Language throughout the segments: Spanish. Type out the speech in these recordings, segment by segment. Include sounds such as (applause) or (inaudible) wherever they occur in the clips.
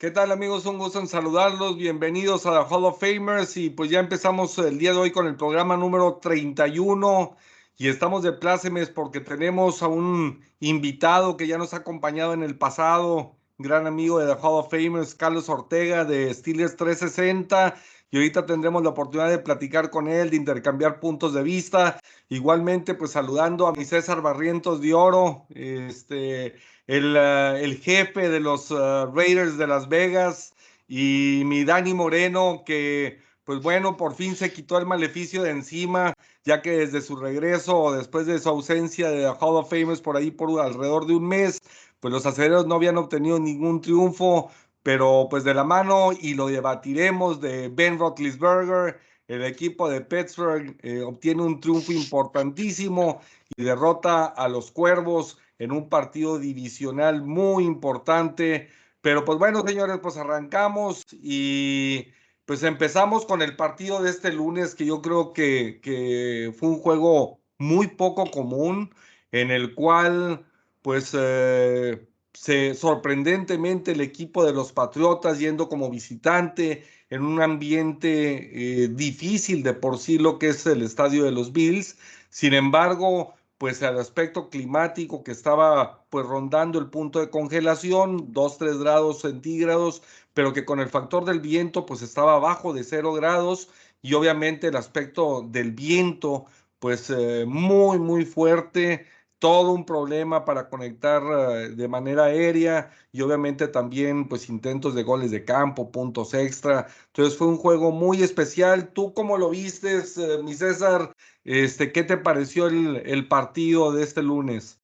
¿Qué tal amigos? Un gusto en saludarlos. Bienvenidos a la Hall of Famers y pues ya empezamos el día de hoy con el programa número 31 y estamos de plácemes porque tenemos a un invitado que ya nos ha acompañado en el pasado, gran amigo de la Hall of Famers, Carlos Ortega de Steelers 360 y ahorita tendremos la oportunidad de platicar con él, de intercambiar puntos de vista. Igualmente, pues saludando a mi César Barrientos de Oro, este, el, eh, el jefe de los eh, Raiders de Las Vegas, y mi Dani Moreno, que pues bueno, por fin se quitó el maleficio de encima, ya que desde su regreso o después de su ausencia de Hall of Fame por ahí por alrededor de un mes, pues los aceleros no habían obtenido ningún triunfo, pero pues de la mano y lo debatiremos de Ben Roethlisberger, el equipo de Pittsburgh eh, obtiene un triunfo importantísimo y derrota a los Cuervos en un partido divisional muy importante. Pero pues bueno, señores, pues arrancamos y pues empezamos con el partido de este lunes que yo creo que, fue un juego muy poco común en el cual pues eh, se, sorprendentemente el equipo de los Patriotas yendo como visitante en un ambiente eh, difícil de por sí lo que es el estadio de los Bills. Sin embargo, pues el aspecto climático que estaba pues rondando el punto de congelación, 2, 3 grados centígrados, pero que con el factor del viento pues estaba abajo de 0 grados y obviamente el aspecto del viento pues eh, muy, muy fuerte todo un problema para conectar eh, de manera aérea y obviamente también pues intentos de goles de campo, puntos extra. Entonces fue un juego muy especial. ¿Tú cómo lo viste, eh, mi César? Este, ¿Qué te pareció el, partido de este lunes?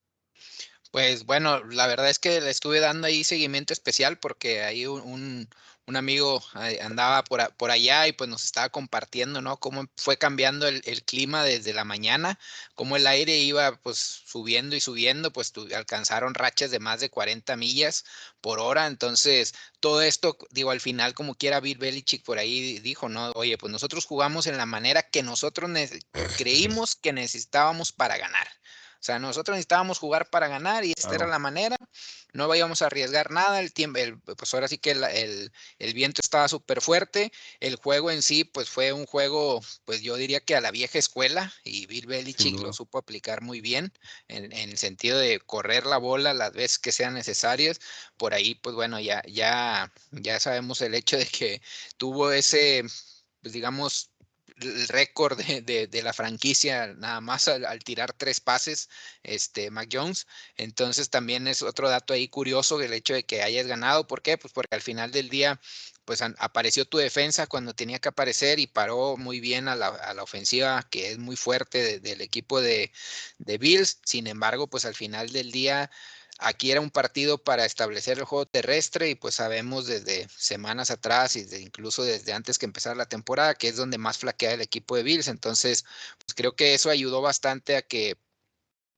Pues bueno, la verdad es que le estuve dando ahí seguimiento especial porque hay un amigo eh, andaba por, por, allá y pues nos estaba compartiendo, ¿no? Cómo fue cambiando el, clima desde la mañana, cómo el aire iba pues subiendo y subiendo, pues alcanzaron rachas de más de 40 millas por hora, entonces todo esto, digo, al final como quiera Bill Belichick por ahí dijo, ¿no? Oye, pues nosotros jugamos en la manera que nosotros creímos que necesitábamos para ganar. O sea, nosotros necesitábamos jugar para ganar y esta era la manera. No íbamos a arriesgar nada. El tiempo, pues ahora sí que el, el, viento estaba súper fuerte. El juego en sí, pues fue un juego, pues yo diría que a la vieja escuela y Bill Belichick lo supo aplicar muy bien en, en, el sentido de correr la bola las veces que sean necesarias. Por ahí, pues bueno, ya, ya, ya sabemos el hecho de que tuvo ese, pues digamos, el récord de, de, la franquicia nada más al, tirar tres pases, este Mac Jones. Entonces también es otro dato ahí curioso el hecho de que hayas ganado. ¿Por qué? Pues porque al final del día pues apareció tu defensa cuando tenía que aparecer y paró muy bien a la, a la ofensiva que es muy fuerte del equipo de, de Bills. Sin embargo, pues al final del día Aquí era un partido para establecer el juego terrestre y pues sabemos desde semanas atrás y incluso desde antes que empezara la temporada que es donde más flaquea el equipo de Bills. Entonces, pues creo que eso ayudó bastante a que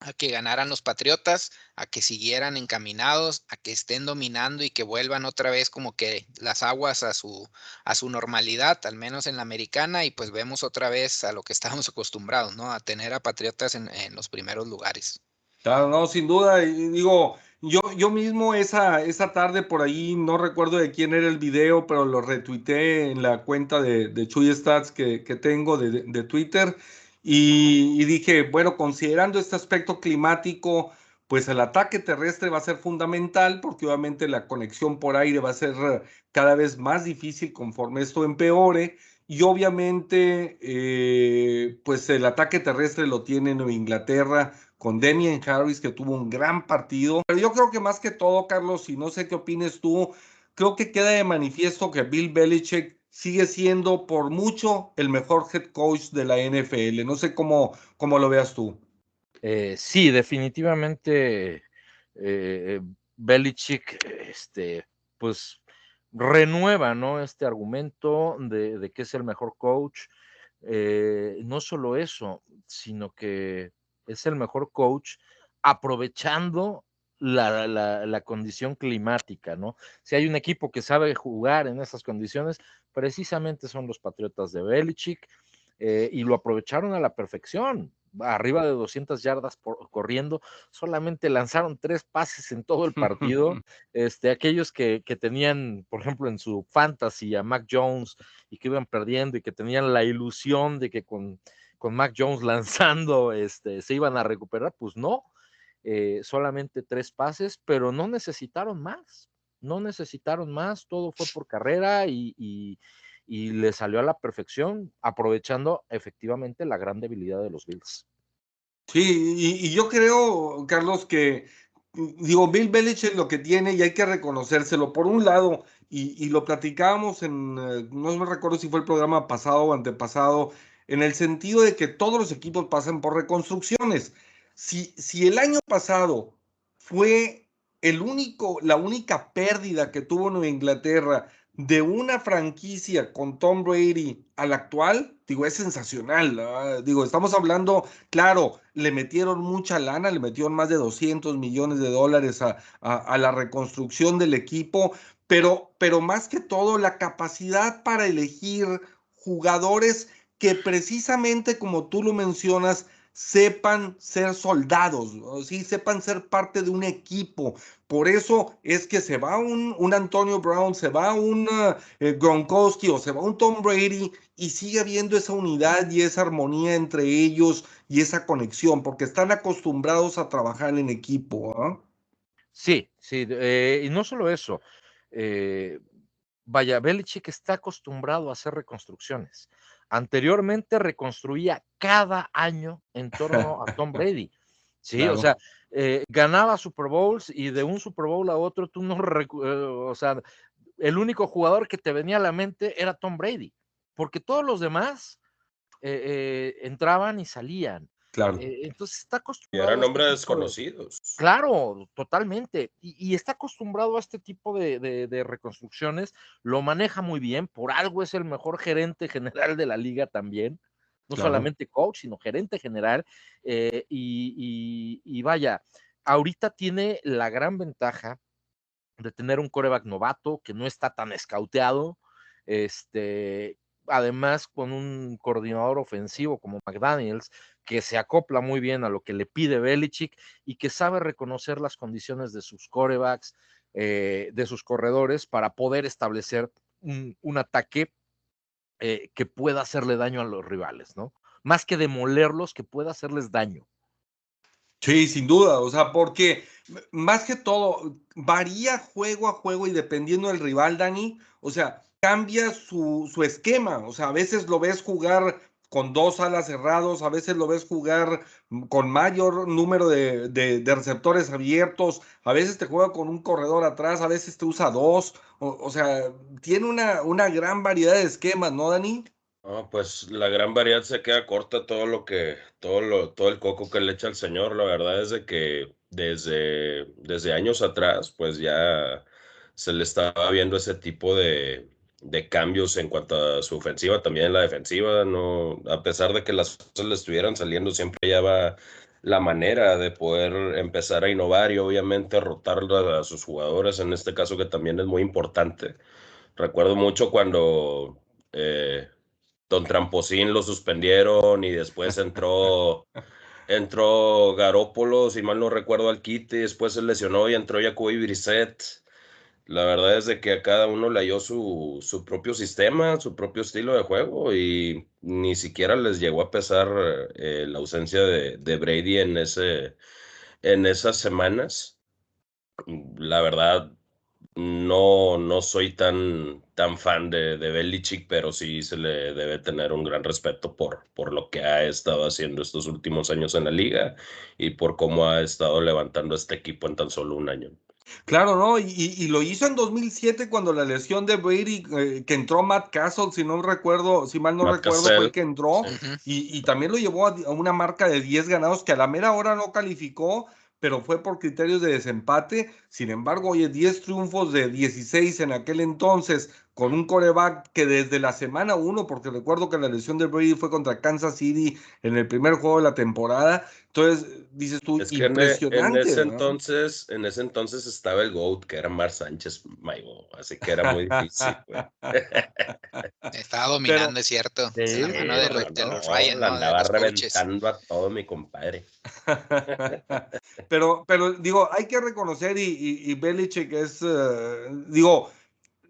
a que ganaran los Patriotas, a que siguieran encaminados, a que estén dominando y que vuelvan otra vez como que las aguas a su, a su normalidad, al menos en la americana, y pues vemos otra vez a lo que (laughs) estábamos acostumbrados, ¿no? A tener a Patriotas en los primeros lugares. Claro, no, sin duda. Digo, yo, yo mismo esa, esa tarde por ahí, no recuerdo de quién era el video, pero lo retuiteé en la cuenta de, de Chuy Stats que, que tengo de, de Twitter. Y, y, dije, bueno, considerando este aspecto climático, pues el ataque terrestre va a ser fundamental porque obviamente la conexión por aire va a ser cada vez más difícil conforme esto empeore. Y obviamente, eh, pues el ataque terrestre lo tiene Nueva Inglaterra con Demian Harris, que tuvo un gran partido. Pero yo creo que más que todo, Carlos, y no sé qué opines tú, creo que queda de manifiesto que Bill Belichick sigue siendo por mucho el mejor head coach de la NFL. No sé cómo, cómo lo veas tú. Eh, sí, definitivamente eh, Belichick, este, pues renueva, ¿no? Este argumento de, que es el mejor coach. Eh, no solo eso, sino que es el mejor coach aprovechando la, la, condición climática, ¿no? Si hay un equipo que sabe jugar en esas condiciones, precisamente son los Patriotas de Belichick. Eh, y lo aprovecharon a la perfección arriba de 200 yardas por, corriendo, solamente lanzaron tres pases en todo el partido. (laughs) este, aquellos que, que, tenían, por ejemplo, en su fantasy a Mac Jones y que iban perdiendo y que tenían la ilusión de que con, con Mac Jones (laughs) lanzando este, se iban a recuperar, pues no, eh, solamente tres pases, pero no necesitaron más, no necesitaron más, todo fue por carrera y, y y le salió a la perfección, aprovechando efectivamente la gran debilidad de los Bills. Sí, y, yo creo, Carlos, que digo, Bill Belichick lo que tiene y hay que reconocérselo. Por un lado, y, lo platicábamos en, eh, no me recuerdo si fue el programa pasado o antepasado, en el sentido de que todos los equipos pasan por reconstrucciones. Si, si el año pasado fue el único, la única pérdida que tuvo Nueva Inglaterra de una franquicia con Tom Brady al actual, digo, es sensacional. Digo, estamos hablando, claro, le metieron mucha lana, le metieron más de 200 millones de dólares a, a, la reconstrucción del equipo, pero, pero más que todo la capacidad para elegir jugadores que precisamente como tú lo mencionas, sepan ser soldados, ¿sí? sepan ser parte de un equipo. Por eso es que se va un, un Antonio Brown, se va un eh, Gronkowski o se va un Tom Brady y sigue habiendo esa unidad y esa armonía entre ellos y esa conexión, porque están acostumbrados a trabajar en equipo. ¿ah? Sí, sí, eh, y no solo eso. Eh, vaya, Belichick está acostumbrado a hacer reconstrucciones. Anteriormente reconstruía cada año en (laughs) torno a Tom Brady. Sí, o sea, eh, ganaba Super Bowls y de un Super Bowl a otro tú no, eh, o sea, el único jugador que te venía a la mente era Tom Brady, porque todos los demás eh, entraban y salían. Claro. Eh, entonces está acostumbrado. Y eran nombres desconocidos. Claro, totalmente. Y, está acostumbrado a este tipo de, reconstrucciones. Lo maneja muy bien. Por algo es el mejor gerente general de la liga también. No solamente coach, sino gerente general. Eh, y, y, vaya, ahorita tiene la gran ventaja de tener un coreback novato que no está tan escauteado. Este, además con un coordinador ofensivo como McDaniels, que se acopla muy bien a lo que le pide Belichick y que sabe reconocer las condiciones de sus corebacks, eh, de sus corredores, para poder establecer un, ataque eh, que pueda hacerle daño a los rivales, ¿no? Más que demolerlos, que pueda hacerles daño. Sí, sin duda, o sea, porque más que todo varía juego a juego y dependiendo del rival, Dani, o sea, cambia su, su, esquema. O sea, a veces lo ves jugar con dos alas cerrados, a veces lo ves jugar con mayor número de, de, receptores abiertos, a veces te juega con un corredor atrás, a veces te usa dos. O, sea, tiene una, una gran variedad de esquemas, ¿no, Dani? No, pues la gran variedad se queda corta todo lo que, todo lo, todo el coco que le echa el señor. La verdad es de que desde, desde años atrás, pues ya se le estaba viendo ese tipo de, de cambios en cuanto a su ofensiva, también en la defensiva, no, a pesar de que las cosas le estuvieran saliendo, siempre ya va la manera de poder empezar a innovar y obviamente rotar a sus jugadores, en este caso que también es muy importante. Recuerdo mucho cuando eh, Don Tramposín lo suspendieron y después entró, (laughs) entró Garópolo, si mal no recuerdo, al kit y después se lesionó y entró Jacoby Brissett la verdad es de que a cada uno le halló su, su, propio sistema, su propio estilo de juego y ni siquiera les llegó a pesar eh, la ausencia de, de, Brady en, ese, en esas semanas. La verdad, no, no soy tan, tan fan de, de Belichick, pero sí se le debe tener un gran respeto por, por lo que ha estado haciendo estos últimos años en la liga y por cómo ha estado levantando este equipo en tan solo un año. Claro, ¿no? Y, lo hizo en 2007 cuando la lesión de Brady, eh, que entró Matt Castle, si no recuerdo, si mal no recuerdo, fue el que entró, y, también lo llevó a, una marca de 10 ganados que a la mera hora no calificó, pero fue por criterios de desempate. Sin embargo, oye, 10 triunfos de 16 en aquel entonces, con un coreback que desde la semana 1, porque recuerdo que la lesión de Brady fue contra Kansas City en el primer juego de la temporada, Entonces, dices tú, es que impresionante. En, ese entonces, en ese entonces estaba el GOAT, que era Mar Sánchez Maigo, así que era muy difícil. (laughs) estaba dominando, es cierto. Sí, la mano de, los Ryan, andaba reventando a todo mi compadre. (laughs) pero, pero digo, hay que reconocer, y, y, y Belichick es, uh, digo,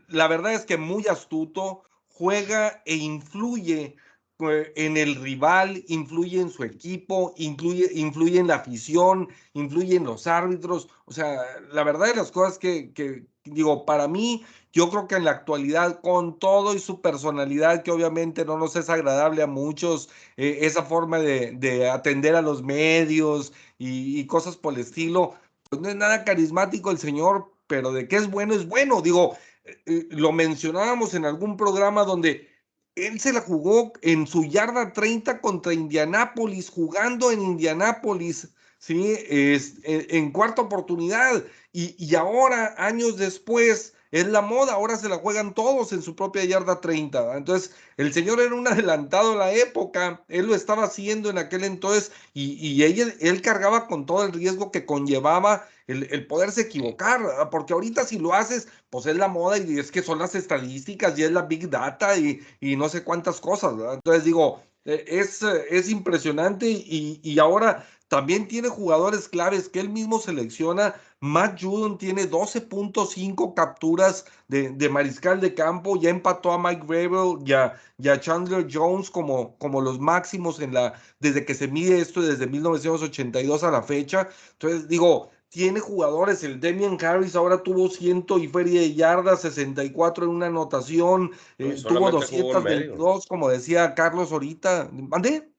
la verdad es que muy astuto, juega e influye pues, en el rival, influye en su equipo, influye, influye en la afición, influye en los árbitros. O sea, la verdad de las cosas que, que, digo, para mí, yo creo que en la actualidad, con todo y su personalidad, que obviamente no nos es agradable a muchos, eh, esa forma de, de, atender a los medios y, cosas por el estilo, pues no es nada carismático el señor, pero de qué es bueno, es bueno. Digo, eh, eh, lo mencionábamos en algún programa donde él se la jugó en su yarda 30 contra Indianápolis, jugando en Indianápolis, ¿sí? Es, en, cuarta oportunidad. Y, y, ahora, años después, es la moda, ahora se la juegan todos en su propia yarda 30. Entonces, el señor era un (laughs) adelantado a la época, él lo estaba haciendo en aquel entonces y, y él, cargaba con todo el riesgo que conllevaba el, el, poderse equivocar, porque ahorita si lo haces, pues es la moda y es que son las estadísticas y es la big data y, y no sé cuántas cosas. Entonces digo, e, es, es impresionante y, y ahora también tiene jugadores claves que él mismo selecciona. Matt Judon tiene 12.5 capturas de, de, mariscal de campo. Ya empató a Mike Gravel y a, Chandler Jones como, como los máximos en la, desde que se mide esto, desde 1982 a la fecha. Entonces, digo, tiene jugadores. El Demian Harris ahora tuvo ciento y feria de yardas, 64 en una anotación. Eh, tuvo 222, como decía Carlos ahorita. ¿Mandé?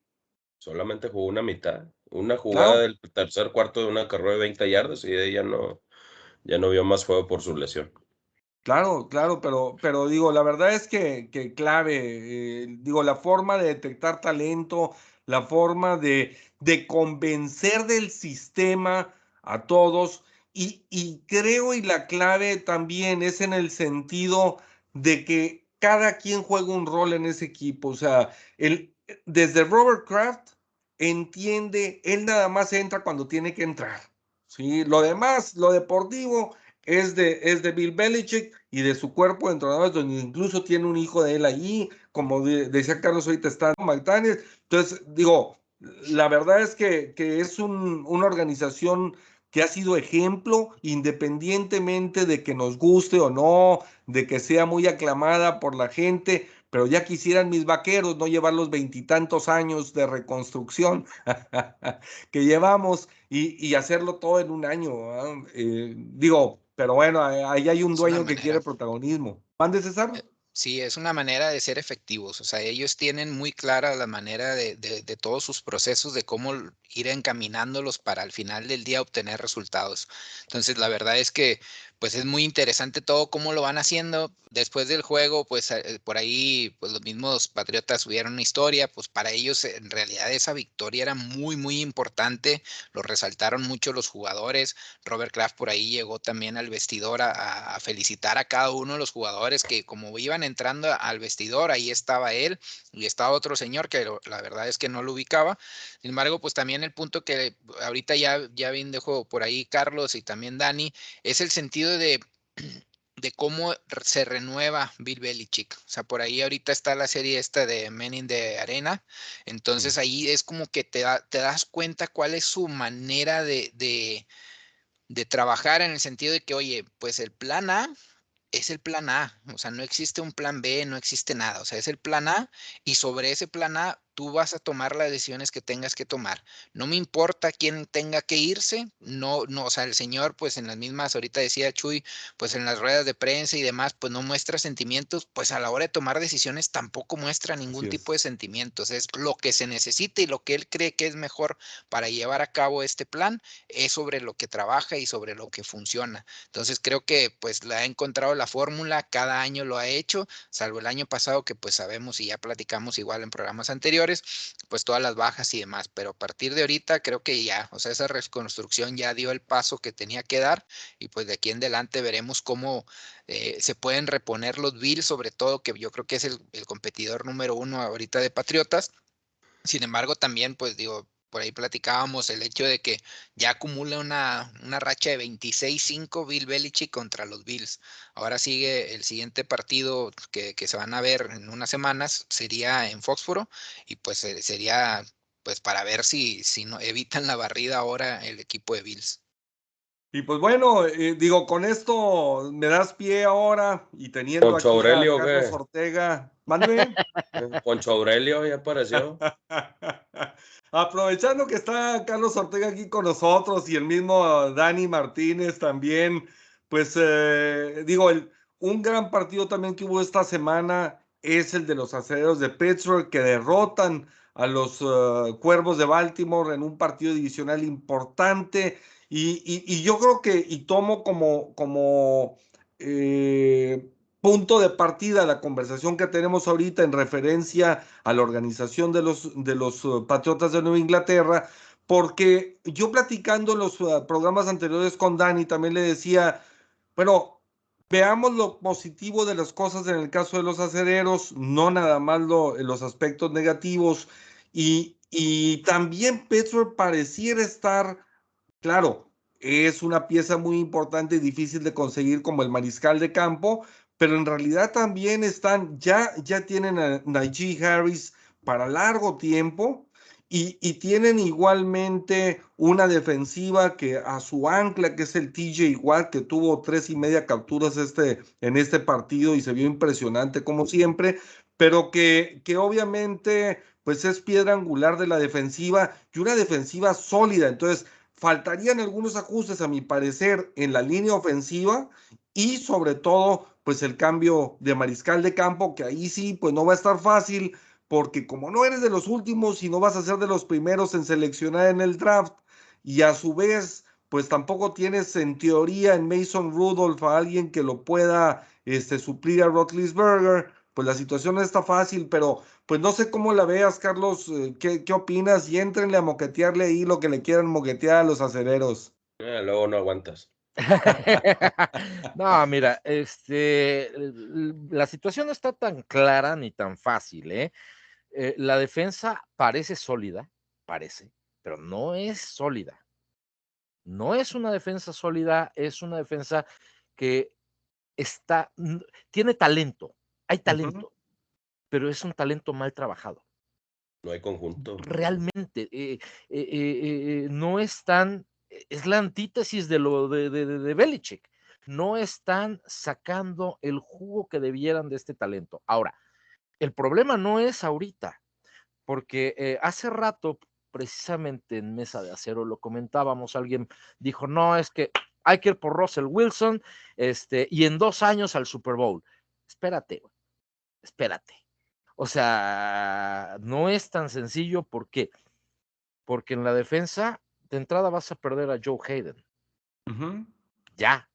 Solamente jugó una mitad. Una jugada del tercer cuarto de una carrera de 20 yardas y ella no, ya no vio más juego por su lesión. Claro, claro, pero, pero digo, la verdad es que, que clave, eh, digo, la forma de detectar talento, la forma de, de convencer del sistema a todos, y, y creo y la clave también es en el sentido de que cada quien juega un rol en ese equipo, o sea, el, desde Robert Kraft entiende, él nada más entra cuando tiene que entrar. ¿sí? Lo demás, lo deportivo, es de, es de Bill Belichick y de su cuerpo de entrenadores, donde incluso tiene un hijo de él allí, como decía Carlos, ahorita está McDaniel. Entonces, digo, la verdad es que, que es un, una organización que ha sido ejemplo independientemente de que nos guste o no, de que sea muy aclamada por la gente, pero ya quisieran mis vaqueros no llevar los veintitantos años de reconstrucción (laughs) que llevamos y, hacerlo todo en un año. Eh, digo, pero bueno, ahí hay un dueño que quiere protagonismo. ¿Mande, César? Eh, Sí, es una manera de ser efectivos. O sea, ellos tienen muy clara la manera de, de, todos sus procesos, de cómo ir encaminándolos para al final del día obtener resultados. Entonces, la verdad es que pues es muy interesante todo cómo lo van haciendo. Después del juego, pues eh, por ahí, pues los mismos Patriotas subieron una historia, pues para ellos en realidad esa victoria era muy, muy importante, lo resaltaron mucho los jugadores. Robert Kraft por ahí llegó también al vestidor a, felicitar a cada uno de los jugadores que como iban entrando al vestidor, ahí estaba él y estaba otro señor que la verdad es que no lo ubicaba. Sin embargo, pues también el punto que ahorita ya, ya dejó por ahí Carlos y también Dani, es el sentido de, (clears throat) de cómo se renueva Bill Belichick. O sea, por ahí ahorita está la serie esta de Men in the Arena. Entonces ahí es como que te, te das cuenta cuál es su manera de, de, de trabajar en el sentido de que, oye, pues el plan A es el plan A, o sea, no existe un plan B, no existe nada, o sea, es el plan A y sobre ese plan A tú vas a tomar las decisiones que tengas que tomar. No me importa quién tenga que irse, no, no, o sea, el señor, pues en las mismas, ahorita decía Chuy, pues en las ruedas de prensa y demás, pues no muestra sentimientos, pues a la hora de tomar decisiones tampoco muestra ningún tipo de sentimientos. Es lo que se necesita y lo que él cree que es mejor para llevar a cabo este plan, es sobre lo que trabaja y sobre lo que funciona. Entonces creo que pues le ha encontrado la fórmula, cada año lo ha hecho, salvo el año pasado que pues sabemos y ya platicamos igual en programas anteriores pues todas las bajas y demás, pero a partir de ahorita creo que ya, o sea, esa reconstrucción ya dio el paso que tenía que dar y pues de aquí en adelante veremos cómo eh, se pueden reponer los Bills, sobre todo que yo creo que es el, el competidor número uno ahorita de Patriotas. Sin embargo, también, pues digo, por ahí platicábamos el hecho de que ya acumula una, una racha de 26-5 Bill Belichick contra los Bills. Ahora sigue el siguiente partido que, se van a ver en unas semanas, sería en Foxboro, y pues eh, sería pues para ver si, si no evitan la barrida ahora el equipo de Bills. Y pues bueno, eh, digo, con esto me das pie ahora y teniendo Poncho Aurelio, Carlos Ortega. Mándeme. (laughs) Poncho Aurelio ya apareció. (laughs) Aprovechando que está Carlos Ortega aquí con nosotros y el mismo Dani Martínez también, pues eh, digo, un gran partido también que hubo esta semana es el de los aceleros de Pittsburgh que derrotan a los eh, Cuervos de Baltimore en un partido divisional importante. Y, yo creo que, y tomo como, como eh, punto de partida la conversación que tenemos ahorita en referencia a la organización de los, de los uh, Patriotas de Nueva Inglaterra, porque yo platicando en los uh, programas anteriores con Dani también le decía, bueno, veamos lo positivo de las cosas en el caso de los acereros, no nada más los aspectos negativos, y, y también Petro pareciera estar, claro, es una pieza muy importante y difícil de conseguir como el mariscal de campo, pero en realidad también están, ya, ya tienen a Najee Harris para largo tiempo y, tienen igualmente una defensiva que a su ancla, que es el TJ Watt, que tuvo tres y media capturas este, en este partido y se vio impresionante como siempre, pero que, que obviamente pues es piedra angular de la defensiva y una defensiva sólida. Entonces, faltarían algunos ajustes, a mi parecer, en la línea ofensiva y sobre todo pues el cambio de mariscal de campo, que ahí sí, pues no va a estar fácil, porque como no eres de los últimos y no vas a ser de los primeros en seleccionar en el draft, y a su vez, pues tampoco tienes en teoría en Mason Rudolph a alguien que lo pueda este, suplir a Rotlisberger, pues la situación no está fácil, pero pues no sé cómo la veas, Carlos, eh, ¿qué, opinas? Y entrenle a moquetearle ahí lo que le quieran moquetear a los acereros. Eh, luego no aguantas. (laughs) no, mira, este, la situación no está tan clara ni tan fácil, ¿eh? ¿eh? La defensa parece sólida, parece, pero no es sólida. No es una defensa sólida, es una defensa que está, tiene talento, hay talento, pero es un talento mal trabajado. No hay conjunto. Realmente, eh, eh, no están es la antítesis de lo de, de, Belichick. No están sacando el jugo que debieran de este talento. Ahora, el problema no es ahorita, porque eh, hace rato, precisamente en Mesa de Acero, lo comentábamos, alguien dijo, no, es que hay que ir por Russell Wilson este, y en dos años al Super Bowl. Espérate, espérate. O sea, no es tan sencillo, ¿por qué? Porque en la defensa de entrada vas a perder a Joe Hayden. Ya,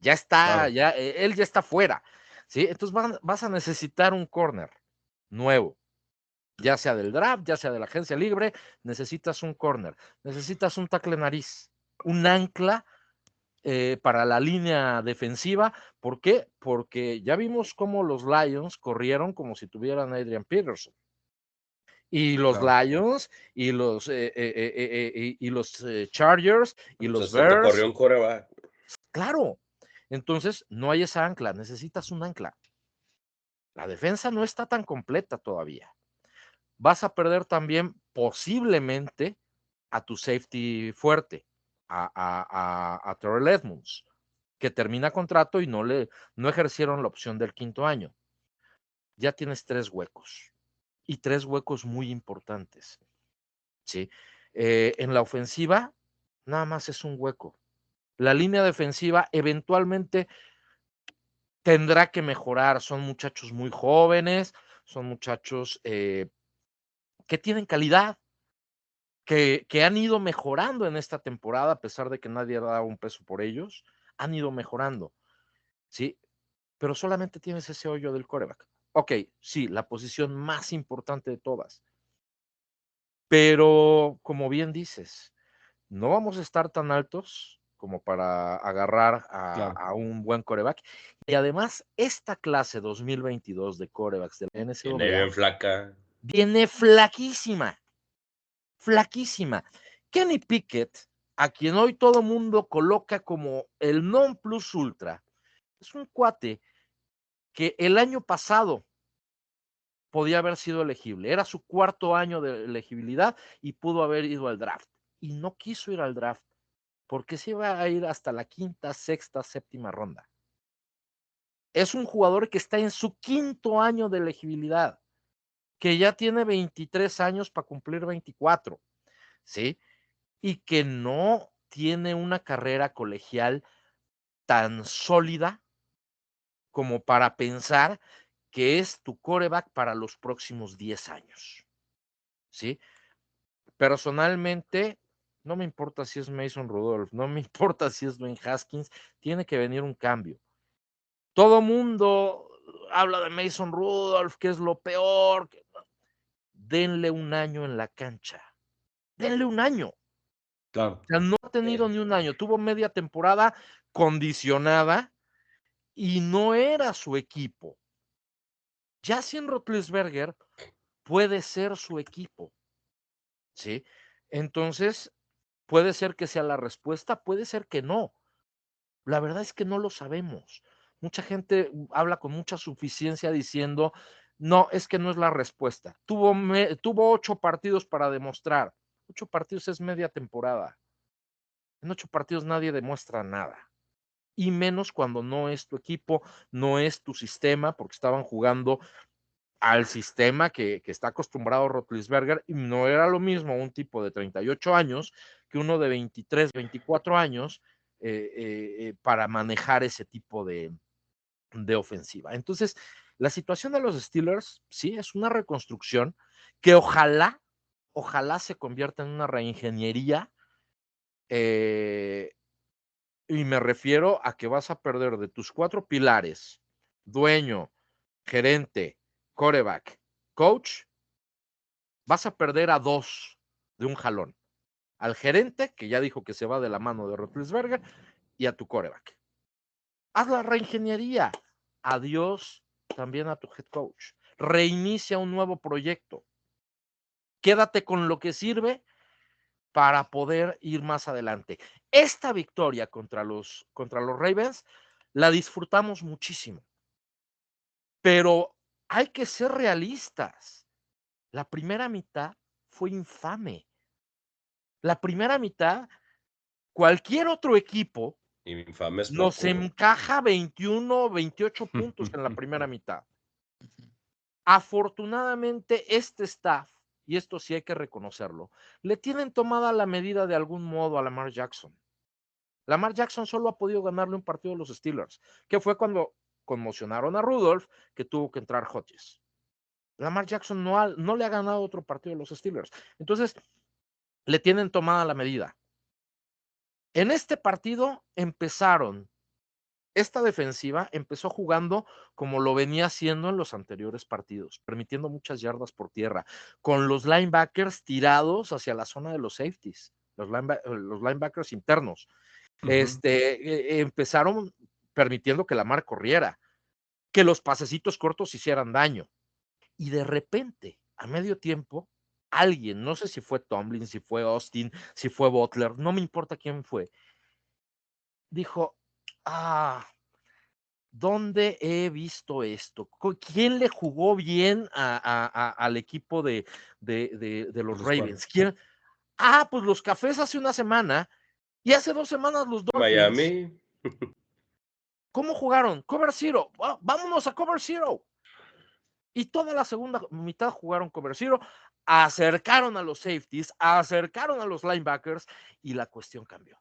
ya está, ya, e, él ya está fuera. ¿sí? Entonces vas a necesitar un corner nuevo, ya sea del draft, ya sea de la agencia libre, necesitas un corner, necesitas un tackle nariz, un ancla eh, para la línea defensiva. ¿Por qué? Porque ya vimos cómo los Lions corrieron como si tuvieran a Adrian Peterson y los Lions y los eh, eh, eh, y los Chargers y los Bears. corrió un Claro. Entonces, no hay esa ancla, necesitas un ancla. La defensa no está tan completa todavía. Vas a perder también posiblemente a tu safety fuerte, a, a, a, Terrell Edmonds, que termina contrato y no le no ejercieron la opción del quinto año. Ya tienes tres huecos y tres huecos muy importantes. ¿sí? Eh, en la ofensiva, nada más es un hueco. La línea defensiva eventualmente tendrá que mejorar. Son muchachos muy jóvenes, son muchachos eh, que tienen calidad, que, que, han ido mejorando en esta temporada, a pesar de que nadie ha dado un peso por ellos, han ido mejorando. ¿sí? Pero solamente tienes ese hoyo del coreback. Ok, sí, la posición más importante de todas. Pero, como bien dices, no vamos a estar tan altos como para agarrar a, un buen coreback. Y además, esta clase 2022 de corebacks del NCAA viene flaca. Viene flaquísima. flaquísima. Kenny Pickett, a quien hoy todo mundo coloca como el non plus ultra, es un cuate que el año pasado podía haber sido elegible. Era su cuarto año de elegibilidad y pudo haber ido al draft. Y no quiso ir al draft porque se iba a ir hasta la quinta, sexta, séptima ronda. Es un jugador que está en su quinto año de elegibilidad, que ya tiene 23 años para cumplir 24, ¿sí? Y que no tiene una carrera colegial tan sólida como para pensar que es tu coreback para los próximos 10 años. ¿Sí? Personalmente, no me importa si es Mason Rudolph, no me (laughs) importa si es Dwayne Haskins, tiene que venir un cambio. Todo mundo habla de Mason Rudolph, que es lo peor. Denle un año en la cancha. Denle un año. Claro. O sea, no ha tenido ni un año. Tuvo media temporada condicionada y no era su equipo. Ya sin Rotlisberger puede ser su equipo. ¿Sí? Entonces, puede ser que sea la respuesta, puede ser que no. La verdad es que no lo sabemos. Mucha gente habla con mucha suficiencia diciendo, no, es que no es la respuesta. Tuvo, tuvo ocho partidos para demostrar. Ocho partidos es media temporada. En ocho partidos nadie demuestra nada y menos cuando no es tu equipo, no es tu sistema, porque estaban jugando al sistema que, está acostumbrado Rotlisberger y no era lo mismo un tipo de 38 años que uno de 23, 24 años eh, eh, eh, para manejar ese tipo de, de ofensiva. Entonces, la situación de los Steelers, sí, es una reconstrucción que ojalá, ojalá se convierta en una reingeniería y me refiero a que vas a perder de tus cuatro pilares, dueño, gerente, coreback, coach, vas a perder a dos de un jalón. Al gerente, que ya dijo que se va de la mano de Rotlisberger, y a tu coreback. Haz la reingeniería. Adiós también a tu head coach. Reinicia un nuevo proyecto. Quédate con lo que sirve para poder ir más adelante. Esta victoria contra los, contra los Ravens la disfrutamos muchísimo, pero hay que ser realistas. La primera mitad fue infame. La primera mitad, cualquier otro equipo nos encaja 21, 28 puntos en la (laughs) primera mitad. Afortunadamente, este staff y esto sí hay que reconocerlo, le tienen tomada la medida de algún modo a Lamar Jackson. Lamar Jackson solo ha podido ganarle un partido a los Steelers, que fue cuando conmocionaron a Rudolph, que tuvo que entrar Hodges. Lamar Jackson no, no le ha ganado otro partido a los Steelers. Entonces, le tienen tomada la medida. En este partido empezaron esta defensiva empezó jugando como lo venía haciendo en los anteriores partidos, permitiendo muchas yardas por tierra, con los linebackers tirados hacia la zona de los safeties, los, linebackers internos. este, e, empezaron permitiendo que la mar corriera, que los pasecitos cortos hicieran daño. Y de repente, a medio tiempo, alguien, no sé si fue Tomlin, si fue Austin, si fue Butler, no me importa quién fue, dijo, ah, ¿dónde he visto esto? ¿Quién le jugó bien al equipo de, los Ravens? ¿Quién? Ah, pues los cafés hace una semana y hace dos semanas los dos. Miami. (laughs) ¿Cómo jugaron? Cover Zero. Vámonos a Cover Zero. Y toda la segunda mitad jugaron Cover Zero, acercaron a los safeties, acercaron a los linebackers y la cuestión cambió.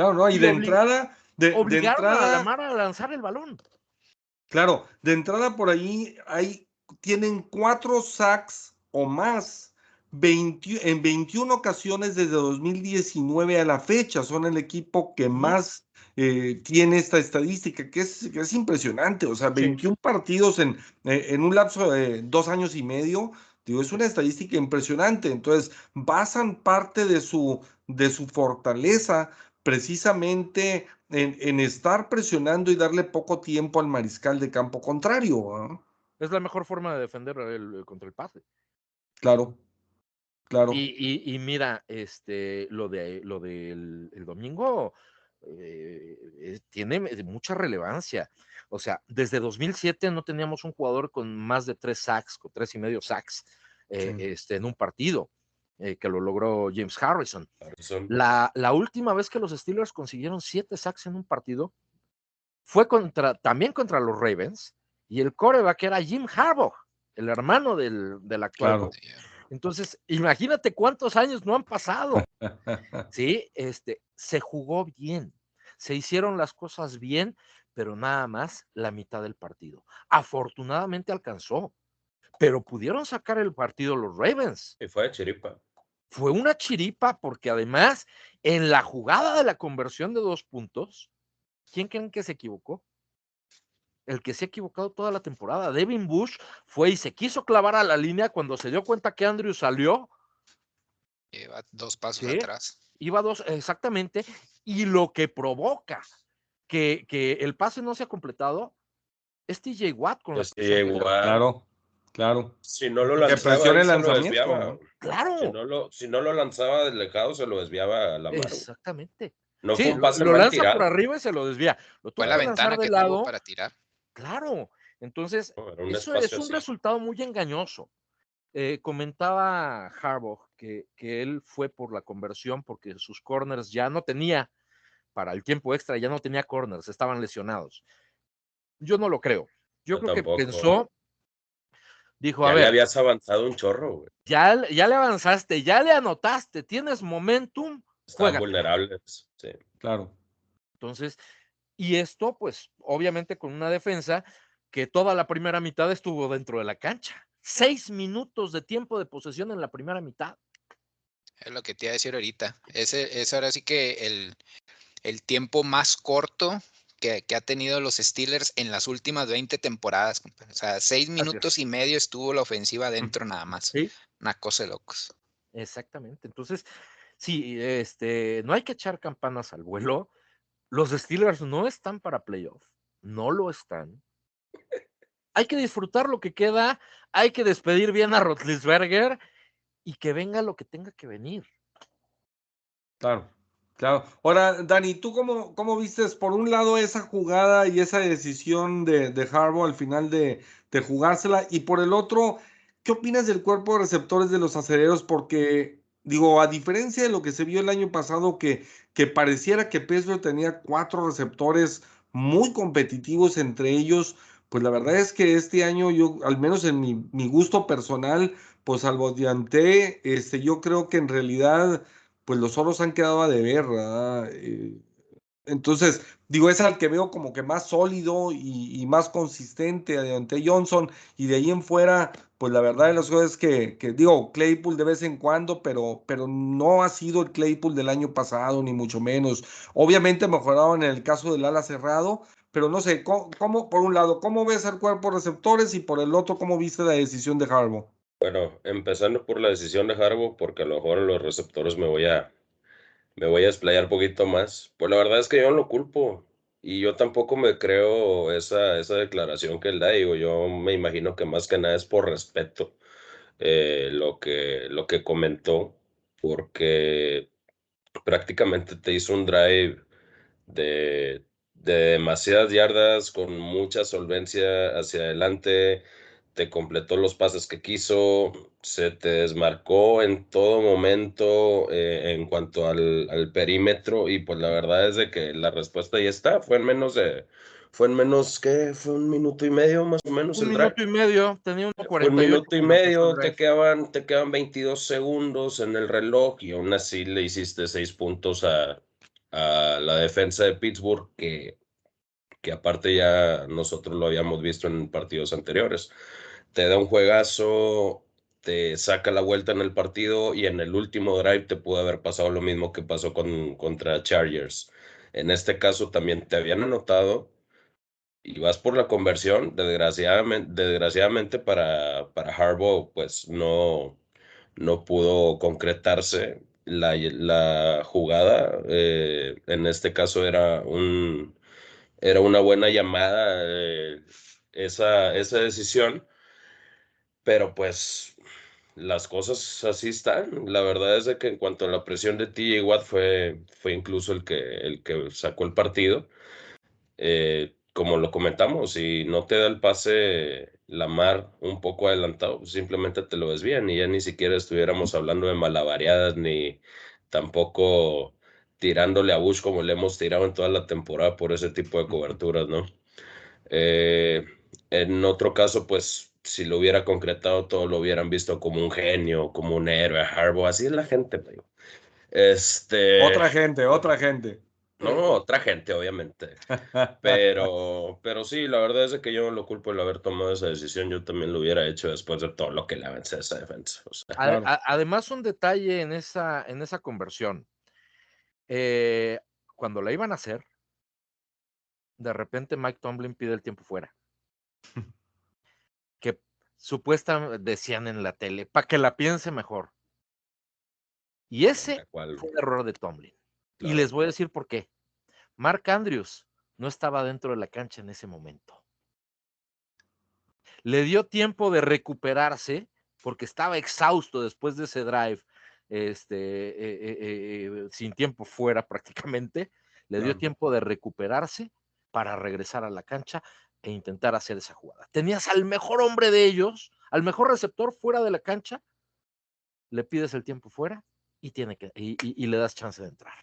Claro, ¿no? Y, de entrada. De, obligaron a Lamar a lanzar el balón. Claro, de entrada por ahí hay, tienen cuatro sacks o más en 21 ocasiones desde 2019 a la fecha. Son el equipo que más eh, tiene esta estadística, que es, que es impresionante. O sea, 21 partidos en, eh, en un lapso de dos años y medio. Digo, es una estadística impresionante. Entonces, basan parte de su, de su fortaleza precisamente en, estar presionando y darle poco tiempo al mariscal de campo contrario. Es la mejor forma de defender el, contra el pase. Claro, claro. Y, mira, este, lo de lo del el domingo eh, tiene mucha relevancia. O sea, desde 2007 no teníamos un jugador con más de tres sacks, con tres y medio sacks eh, este, en un partido. Eh, que lo logró James Harrison. La, la, última vez que los Steelers consiguieron siete sacks en un partido fue contra, también contra los Ravens, y el coreback era Jim Harbaugh, el hermano del, del actual. Entonces, imagínate cuántos años no han pasado. (laughs) Sí, este, se jugó bien, se hicieron las cosas bien, pero nada más la mitad del partido. Afortunadamente alcanzó, pero pudieron sacar el partido los Ravens. Y fue de chiripa. Fue una chiripa porque además en la jugada de la conversión de dos puntos, ¿quién creen que se equivocó? El que se ha equivocado toda la temporada. Devin Bush fue y se quiso clavar a la línea cuando se dio cuenta que Andrew salió. Iba dos pasos atrás. Iba dos, exactamente. Y lo que provoca que, que el pase no se ha completado es TJ Watt con TJ Watt. Claro. Claro. Si no lo lanzaba, el lanzamiento, Claro. Si no, lo, si no lo lanzaba del lejado, se lo desviaba a la mano. Exactamente. No fue un pase lo, lanza por arriba y se lo desvía. Lo fue la ventana que lado, para tirar. Claro. Entonces, eso es un resultado muy engañoso. Eh, comentaba Harbaugh que, que él fue por la conversión porque sus corners ya no tenía, para el tiempo extra, ya no tenía corners, estaban lesionados. Yo no lo creo. Yo, creo que pensó Dijo, ya a ver. le habías avanzado un chorro, güey. Ya, ya le avanzaste, ya le anotaste, tienes momentum. Están vulnerables, sí. Claro. Entonces, y esto, pues, obviamente con una defensa que toda la primera mitad estuvo dentro de la cancha. Seis minutos de tiempo de posesión en la primera mitad. Es lo que te iba a decir ahorita. Ese es ahora sí que el, el tiempo más corto que, ha tenido los Steelers en las últimas 20 temporadas. O sea, seis minutos y medio estuvo la ofensiva dentro nada más. ¿Sí? Una cosa de locos. Exactamente. Entonces, sí, este, no hay que echar campanas al vuelo. Los Steelers no están para playoff. No lo están. Hay que disfrutar lo que queda. Hay que despedir bien a Rotlisberger y que venga lo que tenga que venir. Claro. Claro. Ahora, Dani, ¿tú cómo, cómo vistes por un lado esa jugada y esa decisión de, de al final de, de, jugársela? Y por el otro, ¿qué opinas del cuerpo de receptores de los acereros? Porque, digo, a diferencia de lo que se vio el año pasado, que, que pareciera que Pittsburgh tenía cuatro receptores muy competitivos entre ellos, pues la verdad es que este año yo, al menos en mi, mi gusto personal, pues salvo Diante, este, yo creo que en realidad pues los oros han quedado a deber, ¿verdad? Eh, entonces, digo, es al que veo como que más sólido y, más consistente ante Johnson, y de ahí en fuera, pues la verdad de las cosas es que, digo, Claypool de vez en cuando, pero, pero no ha sido el Claypool del año pasado, ni mucho menos. Obviamente mejorado en el caso del ala cerrado, pero no sé, ¿cómo, por un lado, cómo ves al cuerpo receptores y por el otro, cómo viste la decisión de Harbaugh? Bueno, empezando por la decisión de Harbo, porque a lo mejor en los receptores me voy a, me voy a explayar poquito más. Pues la verdad es que yo no lo culpo. Y yo tampoco me creo esa, esa declaración que él da. Digo, yo me imagino que más que nada es por respeto eh, lo, que, lo que comentó, porque prácticamente te hizo un drive de, de demasiadas yardas con mucha solvencia hacia adelante te completó los pases que quiso, se te desmarcó en todo momento eh, en cuanto al, perímetro y pues la verdad es de que la respuesta ya está, fue en menos de, fue en menos, ¿qué? Fue un minuto y medio más o menos. Un minuto y medio, tenía un 48. Un minuto y medio, te quedaban, te quedan 22 segundos en el reloj y aún así le hiciste seis puntos a, a la defensa de Pittsburgh que que aparte ya nosotros lo habíamos visto en partidos anteriores. Te da un juegazo, te saca la vuelta en el partido y en el último drive te pudo haber pasado lo mismo que pasó con, contra Chargers. En este caso también te habían anotado y vas por la conversión. Desgraciadamente, para, para Harbaugh, pues no, no pudo concretarse la, la jugada. Eh, en este caso era un era una buena llamada eh, esa, esa decisión, pero pues las cosas así están. La verdad es de que en cuanto a la presión de TJ Watt fue, fue incluso el que, el que sacó el partido. Eh, como lo comentamos, si no te da el pase Lamar un poco adelantado, simplemente te lo bien y ya ni siquiera estuviéramos hablando de malavariadas ni tampoco tirándole a Bush como le hemos tirado en toda la temporada por ese tipo de coberturas, ¿no? Eh, en otro caso, pues si lo hubiera concretado todo lo hubieran visto como un genio, como un héroe, Harbaugh, así es la gente, Este... Otra gente, otra gente. No, otra gente, obviamente. Pero, pero sí, la verdad es que yo no lo culpo el haber tomado esa decisión. Yo también lo hubiera hecho después de todo lo que le avancé a esa defensa. Además, un detalle en esa, en esa conversión. Eh, cuando la iban a hacer, de repente Mike Tomlin pide el tiempo fuera. (laughs) que supuestamente decían en la tele, para que la piense mejor. Y ese fue el error de Tomlin. Y les voy a decir por qué. Mark Andrews no estaba dentro de la cancha en ese momento. Le dio tiempo de recuperarse porque estaba exhausto después de ese drive, este, eh, eh, eh, sin tiempo fuera prácticamente. Le dio tiempo de recuperarse para regresar a la cancha e intentar hacer esa jugada. Tenías al mejor hombre de ellos, al mejor receptor fuera de la cancha, le pides el tiempo fuera y, tiene que, y le das chance de entrar.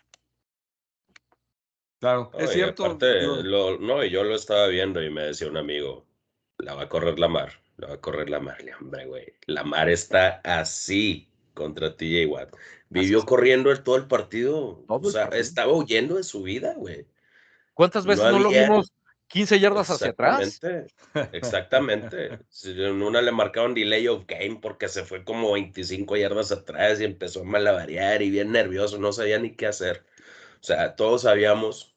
Claro, es cierto. no, y yo lo estaba viendo y me decía un amigo, la va a correr la mar, la va a correr la mar. Hombre, güey, la mar está así contra TJ Watt. Vivió corriendo el, todo el partido. o sea, estaba huyendo de su vida, güey. ¿Cuántas veces no, lo vimos 15 yardas hacia atrás? Exactamente. en una le marcaron delay of game porque se fue como 25 yardas atrás y empezó a malavariar y bien nervioso, no sabía ni qué hacer. O sea, todos sabíamos,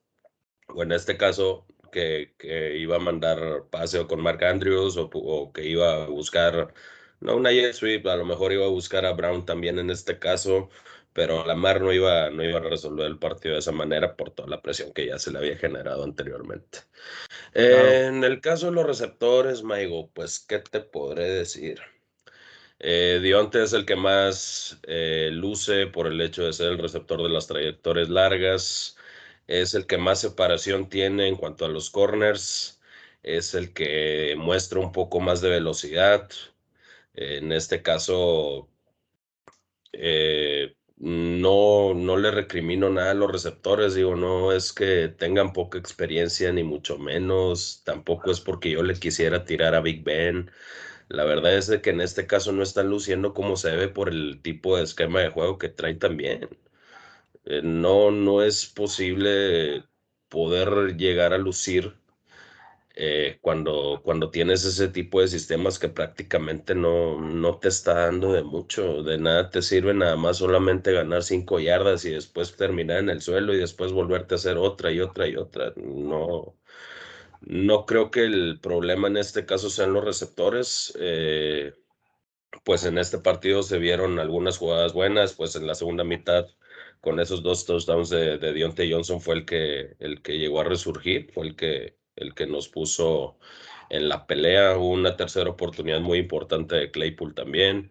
o en este caso, que, iba a mandar paseo con Mark Andrews o, que iba a buscar, no una jet sweep, a lo mejor iba a buscar a Brown también en este caso, pero Lamar no iba, no iba a resolver el partido de esa manera por toda la presión que ya se le había generado anteriormente. En el caso de los receptores, Maigo, pues, ¿qué te podré decir? Eh, Dionte es el que más eh, luce por el hecho de ser el receptor de las trayectorias largas. Es el que más separación tiene en cuanto a los corners. Es el que muestra un poco más de velocidad. En este caso, eh, no, le recrimino nada a los receptores. Digo, no es que tengan poca experiencia, ni mucho menos. Tampoco es porque yo le quisiera tirar a Big Ben. La verdad es de que en este caso no están luciendo como se debe por el tipo de esquema de juego que traen también. Eh, no, no es posible poder llegar a lucir eh, cuando, cuando tienes ese tipo de sistemas que prácticamente no, no te está dando de mucho. De nada te sirve nada más solamente ganar cinco yardas y después terminar en el suelo y después volverte a hacer otra y otra y otra. No, no creo que el problema en este caso sean los receptores. Eh, pues en este partido se vieron algunas jugadas buenas, pues en la segunda mitad con esos dos touchdowns de, de Deontay Johnson fue el que, el que llegó a resurgir, fue el que, el que nos puso en la pelea. Una tercera oportunidad muy importante de Claypool también.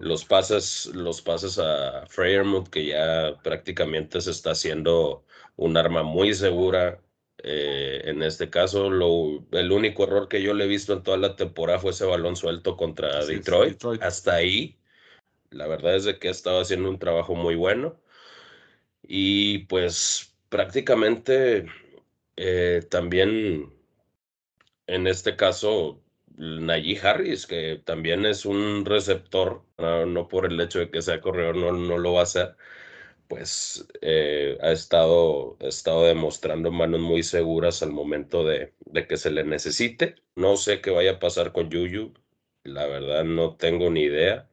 Los pases, los pases a Freyermuth, que ya prácticamente se está haciendo un arma muy segura eh, en este caso, lo, el único error que yo le he visto en toda la temporada fue ese balón suelto contra Detroit. Hasta ahí, la verdad es de que ha estado haciendo un trabajo muy bueno. Y pues prácticamente eh, también en este caso, Najee Harris, que también es un receptor, no, por el hecho de que sea corredor, no, no lo va a hacer pues eh, ha, estado, ha estado demostrando manos muy seguras al momento de, que se le necesite. No sé qué vaya a pasar con Yuyu, la verdad no tengo ni idea.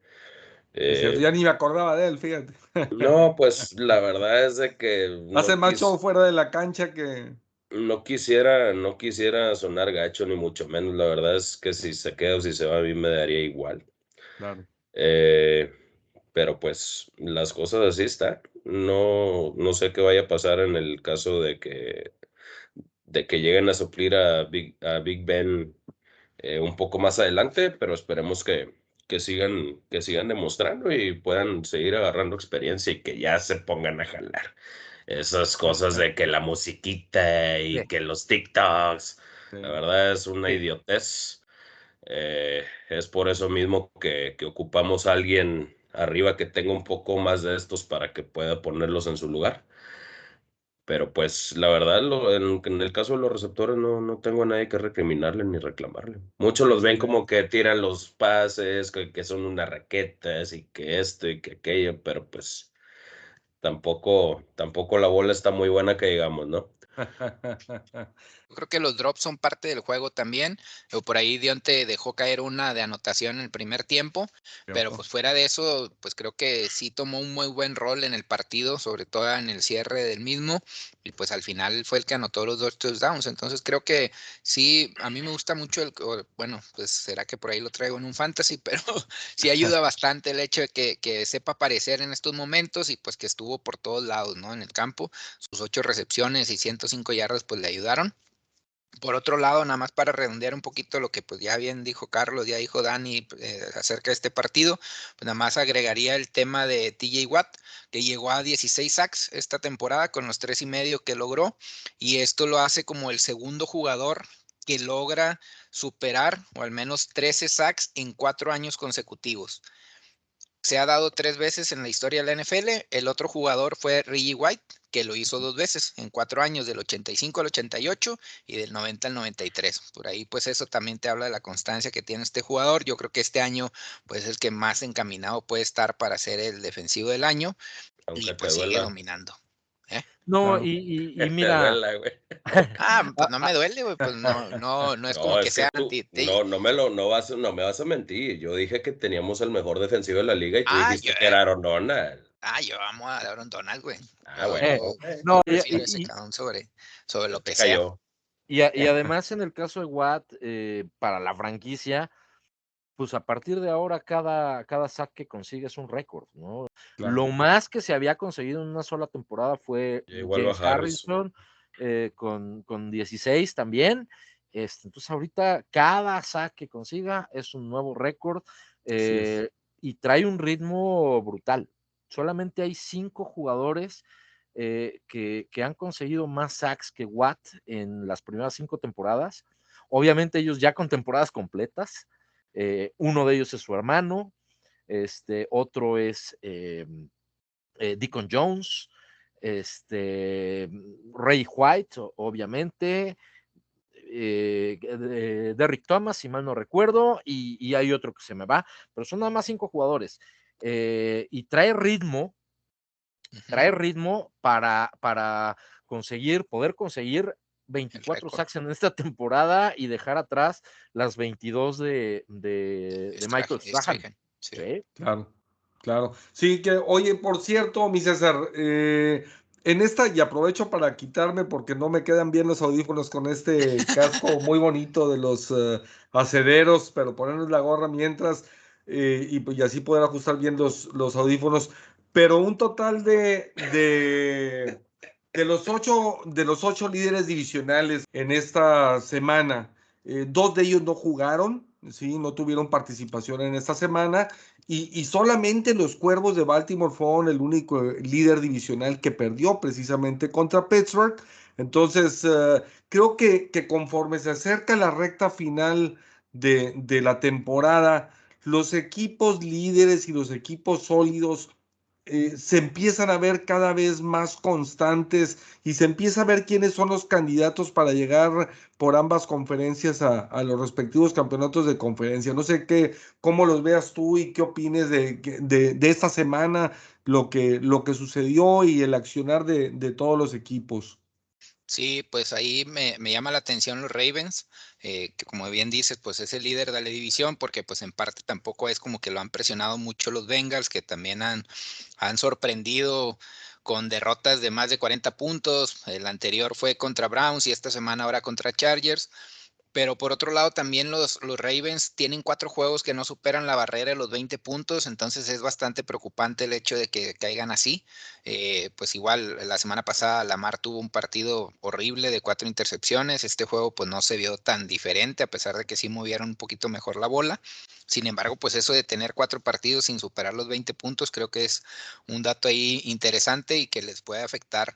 Eh, ya ni me acordaba de él, fíjate. No, pues la verdad es de que... (laughs) Hace más show fuera de la cancha que... No quisiera, no quisiera sonar gacho ni mucho menos. La verdad es que si se queda o si se va a mí me daría igual. Claro. Eh, pero pues las cosas así están. No, no sé qué vaya a pasar en el caso de que, de que lleguen a suplir a Big, a Big Ben eh, un poco más adelante, pero esperemos que, que sigan, que sigan demostrando y puedan seguir agarrando experiencia y que ya se pongan a jalar. Esas cosas de que la musiquita y que los TikToks, la verdad es una idiotez. Eh, es por eso mismo que, que ocupamos a alguien arriba que tenga un poco más de estos para que pueda ponerlos en su lugar. Pero pues la verdad, en, el caso de los receptores no, no tengo a nadie que recriminarle ni reclamarle. Muchos los ven como que tiran los pases, que, que son unas raquetas y que esto y que aquello, pero pues tampoco, tampoco la bola está muy buena que digamos, ¿no? (laughs) Creo que los drops son parte del juego también. O por ahí Dionte dejó caer una de anotación en el primer tiempo, pero pues fuera de eso, pues creo que sí tomó un muy buen rol en el partido, sobre todo en el cierre del mismo, y pues al final fue el que anotó los dos touchdowns. Entonces creo que sí, a mí me gusta mucho el, bueno, pues será que por ahí lo traigo en un fantasy, (laughs) pero sí (laughs) ayuda bastante el hecho de que, que sepa aparecer en estos momentos y pues que estuvo por todos lados, ¿no? En el campo, sus ocho recepciones y 105 yardas pues le ayudaron. Por otro lado, nada más para redondear un poquito lo que pues ya bien dijo Carlos, ya dijo Dani eh, acerca de este partido, pues nada más agregaría el tema de TJ Watt, que llegó a 16 sacks esta temporada con los tres y medio que logró, y esto lo hace como el segundo jugador que logra superar o al menos 13 sacks en cuatro años consecutivos se ha dado tres veces en la historia de la NFL. El otro jugador fue Reggie White, que lo hizo dos veces en cuatro años, del 85 al 88 y del 90 al 93. Por ahí, pues eso también te habla de la constancia que tiene este jugador. Yo creo que este año, pues es el que más encaminado puede estar para ser el defensivo del año y pues sigue dominando. ¿eh? No, y, (laughs) mira. (laughs) ah, pues no me duele, güey. Pues no, no, no es como que sea anti. No, no me lo, no vas, no me vas a mentir. Yo dije que teníamos el mejor defensivo de la liga y tú ah, dijiste que era Aaron Donald. Ah, yo amo a Aaron Donald, güey. Ah, bueno. no, y, sobre, sobre lo que sea. Y, y, (laughs) además, en el caso de Watt, eh, para la franquicia, pues a partir de ahora cada, cada sack que consigue es un récord, ¿no? Lo más que se había conseguido en una sola temporada fue James Harrison eh, con, con 16 también. Este, entonces ahorita cada sack que consiga es un nuevo récord eh, y trae un ritmo brutal. Solamente hay cinco jugadores eh, que, han conseguido más sacks que Watt en las primeras cinco temporadas. Obviamente ellos ya con temporadas completas. Eh, uno de ellos es su hermano, este, otro es eh, Deacon Jones, este, Ray White, obviamente, Derrick Thomas, si mal no recuerdo, y, hay otro que se me va, pero son nada más cinco jugadores. Y trae ritmo, trae ritmo para, para conseguir, poder conseguir 24 sacks en esta temporada y dejar atrás las 22 de, de, Michael Strahan. Sí. Claro, claro. Sí, que, oye, por cierto, mi César, eh, en esta, y aprovecho para quitarme porque no me quedan bien los audífonos con este casco (laughs) muy bonito de los uh, acederos, pero ponernos la gorra mientras eh, y, y, así poder ajustar bien los, los audífonos. Pero un total de, de de los ocho, de los ocho líderes divisionales en esta semana, eh, dos de ellos no jugaron, ¿sí? no tuvieron participación en esta semana, y, solamente los Cuervos de Baltimore fueron el único líder divisional que perdió precisamente contra Pittsburgh. Entonces, eh, creo que, que, conforme se acerca la recta final de, de la temporada, los equipos líderes y los equipos sólidos eh, se empiezan a ver cada vez más constantes y se empieza a ver quiénes son los candidatos para llegar por ambas conferencias a, los respectivos campeonatos de conferencia. No sé qué, cómo los veas tú y qué opines de, de, esta semana, lo que, lo que sucedió y el accionar de, de todos los equipos. Sí, pues ahí me, llama la atención los Ravens, eh, que como bien dices, pues es el líder de la división, porque pues en parte tampoco es como que lo han presionado mucho los Bengals, que también han, han sorprendido con derrotas de más de 40 puntos. El anterior fue contra Browns y esta semana ahora contra Chargers Pero por otro lado, también los, Ravens tienen cuatro juegos que no superan la barrera de los 20 puntos, entonces es bastante preocupante el hecho de que caigan así. Eh, pues igual, la semana pasada Lamar tuvo un partido horrible de cuatro intercepciones. Este juego pues no se vio tan diferente, a pesar de que sí movieron un poquito mejor la bola. Sin embargo, pues eso de tener cuatro partidos sin superar los 20 puntos, creo que es un dato ahí interesante y que les puede afectar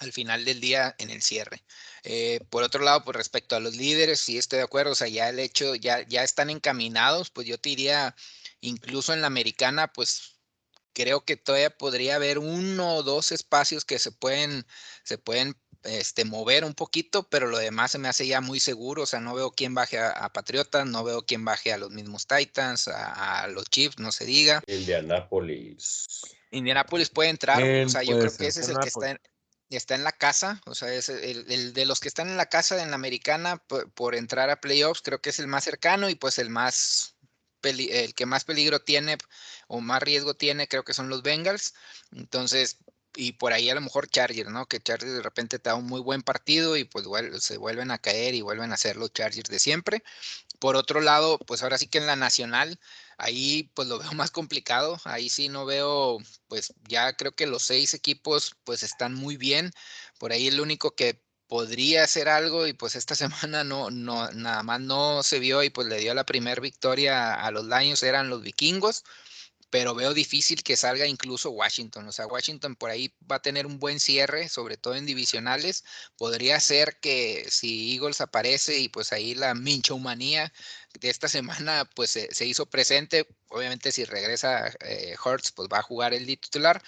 al final del día en el cierre. Eh, por otro lado, pues respecto a los líderes, sí estoy de acuerdo, o sea, ya el hecho, ya, ya están encaminados, pues yo te diría, incluso en la americana, pues creo que todavía podría haber uno o dos espacios que se pueden, se pueden este, mover un poquito, pero lo demás se me hace ya muy seguro, o sea, no veo quién baje a, Patriotas, no veo quién baje a los mismos Titans, a, los Chiefs, no se diga. Indianapolis. Indianapolis puede entrar, o sea, yo creo que ese es el que está en, está en la casa, o sea, es el, de los que están en la casa en la americana por, entrar a playoffs, creo que es el más cercano y pues el más el que más peligro tiene o más riesgo tiene, creo que son los Bengals. Entonces, y por ahí a lo mejor Chargers, ¿no? Que Chargers de repente te da un muy buen partido y pues se vuelven a caer y vuelven a ser los Chargers de siempre. Por otro lado, pues ahora sí que en la nacional, ahí pues lo (laughs) veo más complicado. Ahí sí no veo, pues ya creo que los seis equipos pues están muy bien. Por ahí el único que podría hacer algo y pues esta (laughs) semana no, no, nada más no se vio y pues le dio la primera victoria a los Lions eran los vikingos pero veo difícil que salga incluso Washington. O sea, Washington por ahí va a tener un buen cierre, sobre todo en divisionales. Podría ser que si Eagles aparece y pues ahí la minchomanía de esta semana pues se, hizo presente. Obviamente si regresa eh, Hurts pues va a jugar el titular.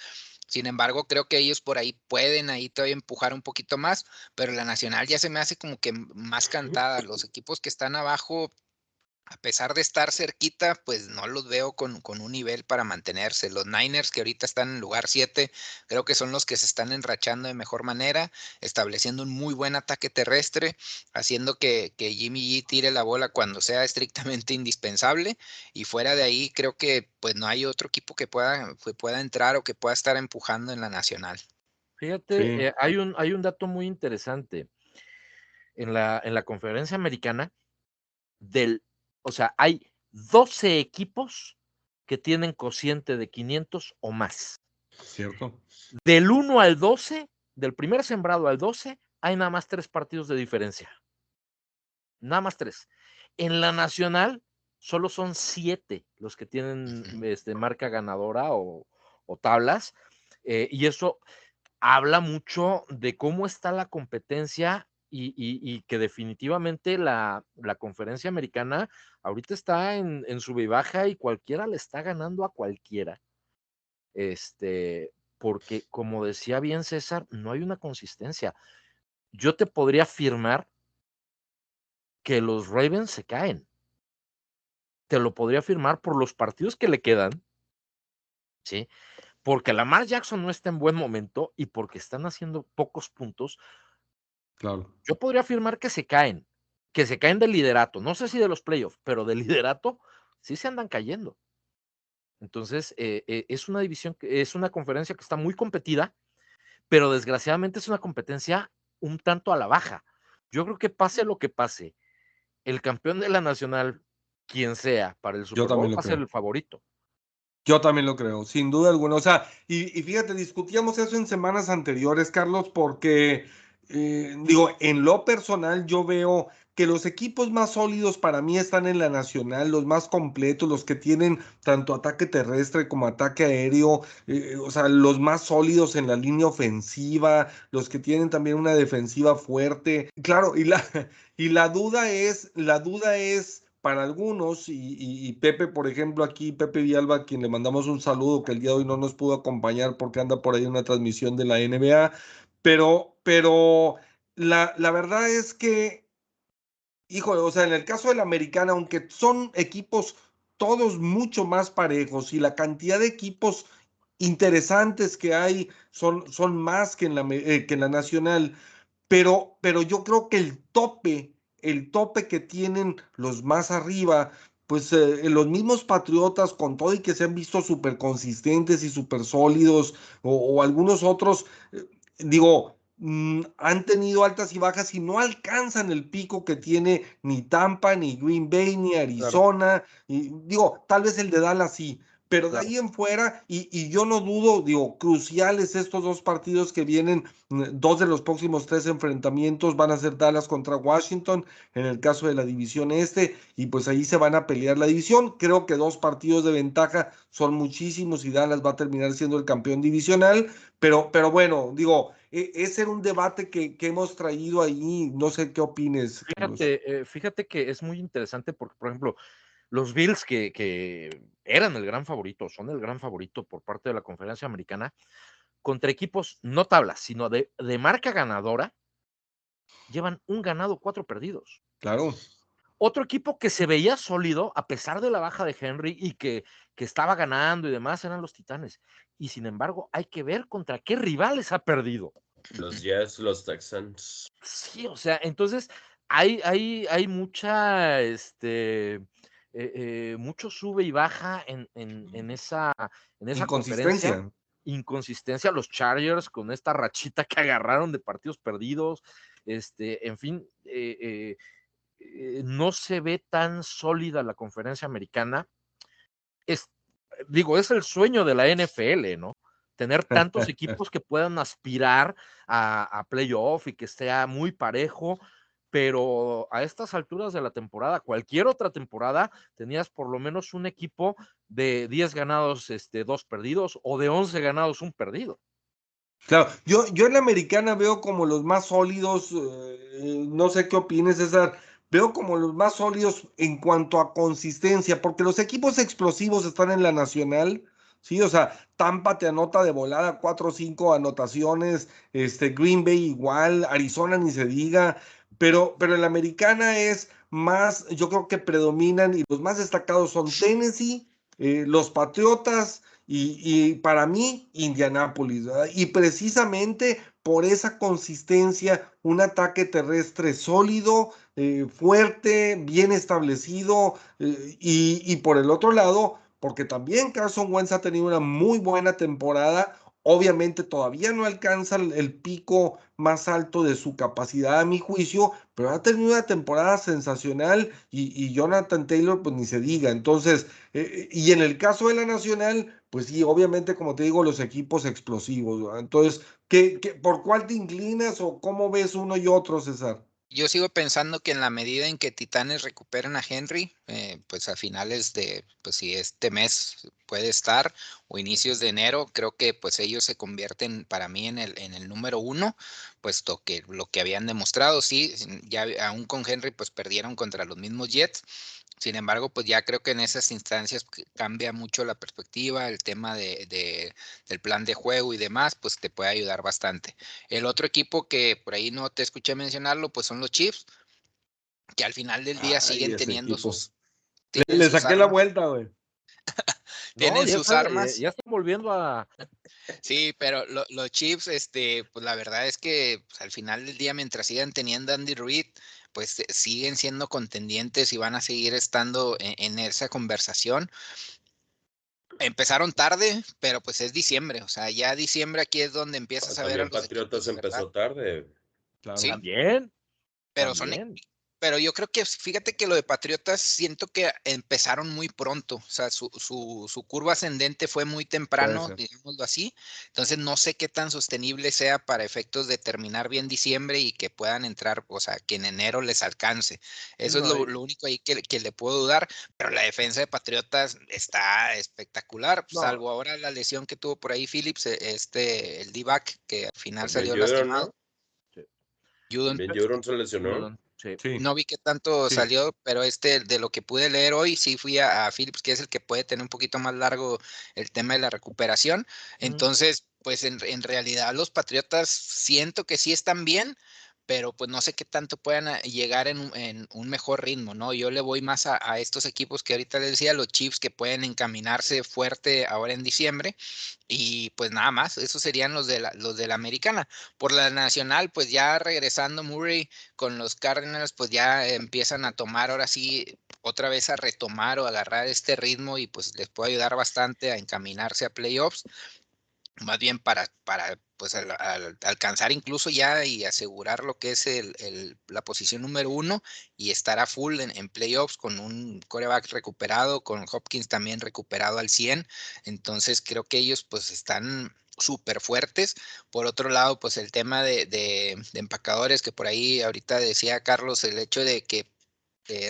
Sin embargo, creo que ellos por ahí pueden ahí todavía empujar un poquito más, pero la nacional ya se me hace como que más cantada. Los equipos que están abajo a pesar de estar cerquita, pues no los veo con, un nivel para mantenerse. Los Niners, que ahorita están en lugar 7, creo que son los que se están enrachando de mejor manera, estableciendo un muy buen ataque terrestre, haciendo que, Jimmy G tire la bola cuando sea estrictamente (laughs) indispensable. Y fuera de ahí, creo que pues no hay otro equipo que pueda, pueda entrar o que pueda estar empujando en la nacional. Fíjate, eh, hay, un, hay un dato muy interesante. En la, en la conferencia americana, del o sea, hay 12 equipos que tienen cociente de 500 o más. Cierto. Del 1 al 12, del primer sembrado al 12, hay nada más tres partidos de diferencia. Nada más tres. En la nacional, solo son siete los que tienen este, marca ganadora o, tablas. Eh, y eso habla mucho de cómo está la competencia y, que definitivamente la, conferencia americana ahorita está en, en y baja y cualquiera le está ganando a cualquiera. Este, porque como decía bien César, no hay una consistencia. Yo te podría afirmar que los Ravens se caen. Te lo podría afirmar por los partidos que le quedan, ¿sí? Porque Lamar Jackson no está en buen momento y porque están haciendo pocos puntos, yo podría afirmar que se caen, que se caen del liderato. No sé si de los playoffs, pero del liderato sí se andan cayendo. Entonces, eh, eh, es una división, es una conferencia que está muy competida, pero desgraciadamente es una competencia un tanto a la baja. Yo creo que pase lo que pase, el campeón de la nacional, quien sea, para el Super Bowl va a ser el favorito. Yo también lo creo, sin duda alguna. O sea, y, y, fíjate, discutíamos eso en semanas anteriores, Carlos, porque eh, digo, en lo personal yo veo que los equipos más sólidos para mí están en la nacional, los más completos, los que tienen tanto ataque terrestre como ataque aéreo, eh, o sea, los más sólidos en la línea ofensiva, los que tienen también una defensiva fuerte. Claro, y la, (laughs) y la duda es, la duda es para algunos, y, y, Pepe, por ejemplo, aquí, Pepe Vialba, a quien le mandamos un saludo, que el día de hoy no nos pudo acompañar porque anda por ahí una transmisión de la NBA, pero, pero la, la verdad es que, híjole, o sea, en el caso del americano, aunque son equipos todos mucho más parejos y la cantidad de equipos interesantes que hay son, son más que en, la, eh, que la nacional, pero, pero yo creo que el tope, el tope que tienen los más arriba, pues eh, los mismos patriotas con todo y que se han visto súper consistentes y súper sólidos, o, o, algunos otros, eh, digo, mm, han tenido altas y bajas y no alcanzan el pico que tiene ni Tampa, ni Green Bay, ni Arizona. Y, digo, tal vez el de Dallas sí, pero de ahí en fuera, y, yo no dudo, digo, cruciales estos dos partidos que vienen, mm, dos de los próximos tres enfrentamientos van a ser Dallas contra Washington, en el caso de la división este, y pues ahí se van a pelear la división. Creo que dos partidos de ventaja son muchísimos y Dallas va a terminar siendo el campeón divisional, pero, pero bueno, digo, e, ese era un debate que, hemos traído ahí, no sé qué opines. Fíjate, eh, fíjate que es muy interesante porque, por ejemplo, los Bills que, eran el gran favorito, son el gran favorito por parte de la conferencia americana, contra equipos no tablas, sino de, marca ganadora, llevan un ganado, cuatro perdidos. Claro. Otro equipo que se veía sólido, a pesar de la baja de Henry y que, que estaba ganando y demás, eran los Titanes. Y sin embargo, hay que ver contra qué rivales ha perdido. Los Jets, los Texans. Sí, o sea, entonces hay, hay, hay mucha, este, eh, eh, mucho sube y baja en, en, esa, en esa inconsistencia. Inconsistencia, los Chargers con esta rachita que agarraron de partidos perdidos, este, en fin, eh, no se ve tan sólida la conferencia americana. Es, digo, es el sueño de la NFL, ¿no? Tener tantos (laughs) equipos que puedan aspirar a, a playoff y que sea muy parejo pero a estas alturas de la temporada, cualquier otra temporada, tenías por lo menos un equipo de 10 ganados, este, dos perdidos, o de 11 ganados, un perdido. Claro, yo, yo en la americana veo como los más sólidos, eh, no sé qué opines, César, veo como los más sólidos en cuanto a consistencia, porque los equipos explosivos están en la nacional, Sí, o sea, Tampa te anota de volada cuatro o cinco anotaciones, este Green Bay igual, Arizona ni se diga, pero, pero en la americana es más, yo creo que predominan y los más destacados son Tennessee, eh, los Patriotas y, para mí Indianápolis. Y precisamente por esa consistencia, un ataque terrestre sólido, eh, fuerte, bien establecido eh, y, y por el otro lado, porque también Carson Wentz ha tenido una muy buena temporada, Obviamente todavía no alcanza el, pico más alto de su capacidad a mi juicio, pero ha tenido una temporada sensacional y, Jonathan Taylor pues ni se diga. Entonces, eh, y en el caso de la Nacional, pues sí, obviamente como te digo, los equipos explosivos. Entonces, ¿qué, por cuál te inclinas o cómo ves uno y otro, César? Yo sigo pensando que en la medida en que Titanes recuperen a Henry, eh, pues a finales de, pues si este mes puede estar o inicios de enero, creo que pues ellos se convierten para mí en el, en el número uno, puesto que lo que habían demostrado, sí, ya aún con Henry pues perdieron contra los mismos Jets, sin embargo, pues ya creo que en esas instancias cambia mucho la perspectiva, el tema de, del plan de juego y demás, pues te puede ayudar bastante. El otro equipo que por ahí no te escuché mencionarlo, pues son los Chiefs, que al final del día siguen teniendo sus... Le, saqué la vuelta, güey. (laughs) tienen sus armas. Ya, están volviendo a. Sí, pero los Chiefs, este, pues la verdad es que pues, al final del día, mientras sigan teniendo Andy Reid, pues eh, siguen siendo contendientes y van a seguir estando e-, en, esa conversación. Empezaron tarde, pero pues es diciembre, o sea, ya diciembre aquí es donde empiezas a ver a los Patriotas empezó tarde. Claro. También. Pero son pero yo creo que fíjate que lo de Patriotas siento que empezaron muy pronto, o sea, su, su, curva ascendente fue muy temprano, digámoslo así, entonces no sé qué tan sostenible sea para efectos de terminar bien diciembre y que puedan entrar, o sea, que en enero les alcance. Eso es lo, único ahí que, que, le puedo dudar, pero la defensa de Patriotas está espectacular, salvo ahora la lesión que tuvo por ahí Phillips, e, este, el D-back, que al final salió lastimado. Judon se lesionó. No vi qué tanto salió, pero este, de lo que pude leer hoy, sí fui a, Philips, que es el que puede tener un poquito más largo el tema de la recuperación. Entonces, pues en, en, realidad los Patriotas siento que sí están bien, pero pues no sé qué tanto puedan ah, llegar en, un mejor ritmo, ¿no? Yo le voy más a, estos equipos que ahorita les decía, los Chiefs que pueden encaminarse fuerte ahora en diciembre y pues nada más, esos serían los de la, los de la americana. Por la nacional, pues ya regresando Murray con los Cardinals, pues ya empiezan a tomar ahora sí otra vez a retomar o agarrar este ritmo y pues les puede ayudar bastante a encaminarse a playoffs. Más bien para, para pues alcanzar incluso ya y asegurar lo que es el, la posición número uno y estar a full en, playoffs con un coreback recuperado, con Hopkins también recuperado al 100. Entonces creo que ellos pues están súper fuertes. Por otro lado, pues el tema de, de, empacadores, que por ahí ahorita decía Carlos, el hecho de que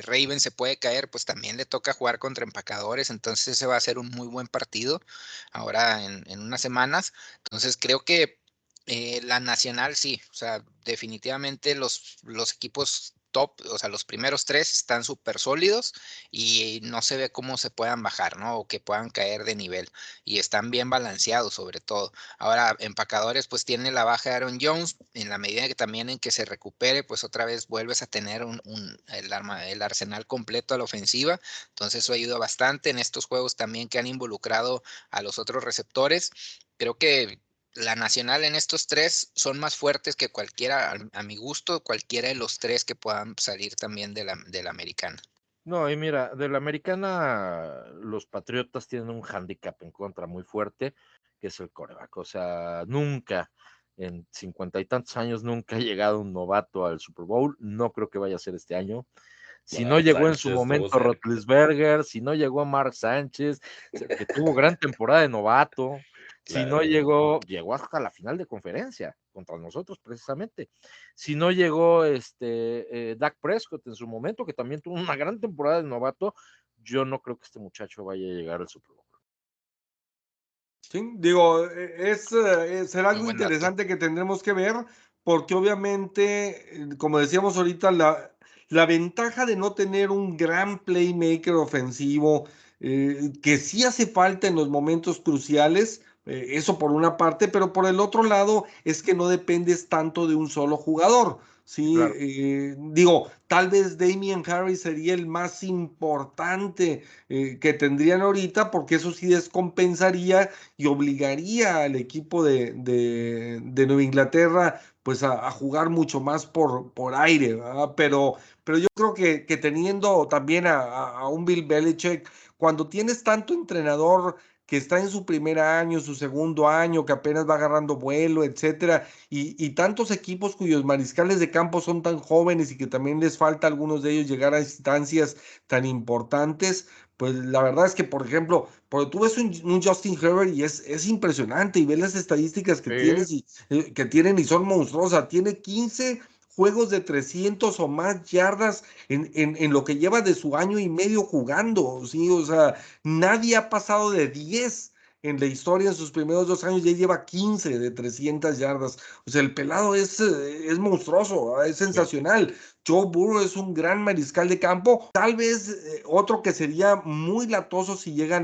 Raven se puede caer, pues también le toca jugar contra empacadores, entonces ese va a ser un muy buen partido ahora en, unas semanas. Entonces creo que eh, la nacional sí, o sea, definitivamente los equipos top, o sea, los primeros tres están súper sólidos y no se ve cómo se puedan bajar, ¿no? O que puedan caer de nivel y están bien balanceados sobre todo. Ahora, empacadores, pues tiene la baja de Aaron Jones, en la medida que también en que se recupere, pues otra vez vuelves a tener un, el, arma, el arsenal completo a la ofensiva, entonces eso ayuda bastante en estos juegos también que han involucrado a los otros receptores. Creo que la nacional en estos tres son más fuertes que cualquiera, a, mi gusto, cualquiera de los tres que puedan salir también de la, de la americana. No, y mira, de la americana, los Patriotas tienen un handicap en contra muy fuerte, que es el coreback. O sea, nunca, en cincuenta y tantos años, nunca ha llegado un novato al Super Bowl. No creo que vaya a ser este año. Si no llegó en su momento Rotlisberger, si no llegó Mark Sánchez, que tuvo gran temporada de novato, si no llegó, llegó hasta la final de conferencia contra nosotros precisamente. Si no llegó este eh, Dak Prescott en su momento, que también tuvo una gran temporada de novato, yo no creo que este muchacho vaya a llegar al Super Bowl. Sí, digo, e, es, eh, será algo interesante que tendremos que ver, porque obviamente, eh, como decíamos ahorita, la, la ventaja de no tener un gran playmaker ofensivo, que sí hace falta en los momentos cruciales, eh, eso por una parte, pero por el otro lado es que no dependes tanto de un solo jugador. Sí, eh, digo, tal vez Damien Harris sería el más importante eh, que tendrían ahorita, porque eso sí descompensaría y obligaría al equipo de, de, Nueva Inglaterra pues a, jugar mucho más por, por aire, Pero, pero yo creo que, que teniendo también a, a, un Bill Belichick, cuando tienes tanto entrenador que está en su primer año, su segundo año, que apenas va agarrando vuelo, etcétera, y, tantos equipos cuyos mariscales de campo son tan jóvenes y que también les falta a algunos de ellos llegar a instancias tan importantes, pues la verdad es que, por ejemplo, porque tú ves un, Justin Herbert y es, es, impresionante y ves las estadísticas que, tienes y, eh, que tienen y son monstruosas. Tiene 15 juegos de 300 o más yardas en, en, lo que lleva de su año y medio jugando, ¿sí? O sea, nadie ha pasado de 10 en la historia en sus primeros dos años, ya lleva 15 de 300 yardas. O sea, el pelado es, eh, es monstruoso, es sensacional. Joe Burrow es un gran mariscal de campo. Tal vez eh, otro que sería muy latoso si llega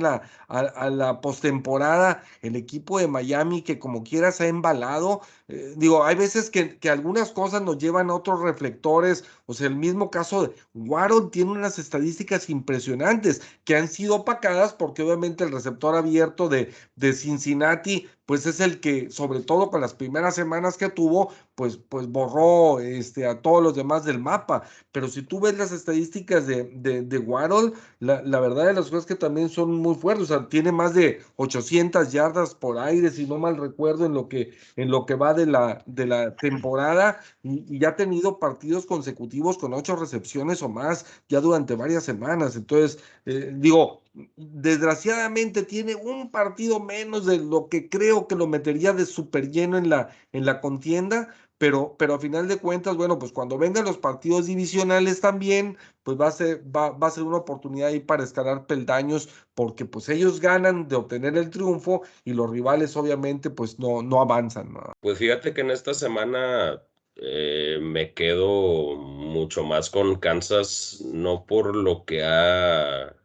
a la, postemporada, el equipo de Miami, que como quiera se ha embalado. Eh, digo, hay veces que, algunas cosas nos llevan a otros reflectores. O sea, el mismo caso de Warren tiene unas estadísticas impresionantes que han sido opacadas porque obviamente el receptor abierto de Cincinnati pues es el que, sobre todo con las primeras semanas que tuvo, pues, pues borró este, a todos los demás del mapa. Pero si tú ves las estadísticas de, de, de Waddle, la, la, verdad de las cosas que también son muy fuertes, o sea, tiene más de 800 yardas por aire, si no mal recuerdo, en lo que, en lo que va de la, de la temporada, y, ya ha tenido partidos consecutivos con ocho recepciones o más ya durante varias semanas. Entonces, eh, digo, desgraciadamente tiene un partido menos de lo que creo que lo metería de súper lleno en la, en la contienda, pero, pero a final de cuentas, bueno, pues cuando vengan los partidos divisionales también, pues va a ser, va a ser una oportunidad ahí para escalar peldaños, porque pues ellos ganan de obtener el triunfo y los rivales obviamente pues no, no avanzan. Pues fíjate que en esta semana eh, me quedo mucho más con Kansas, no por lo que ha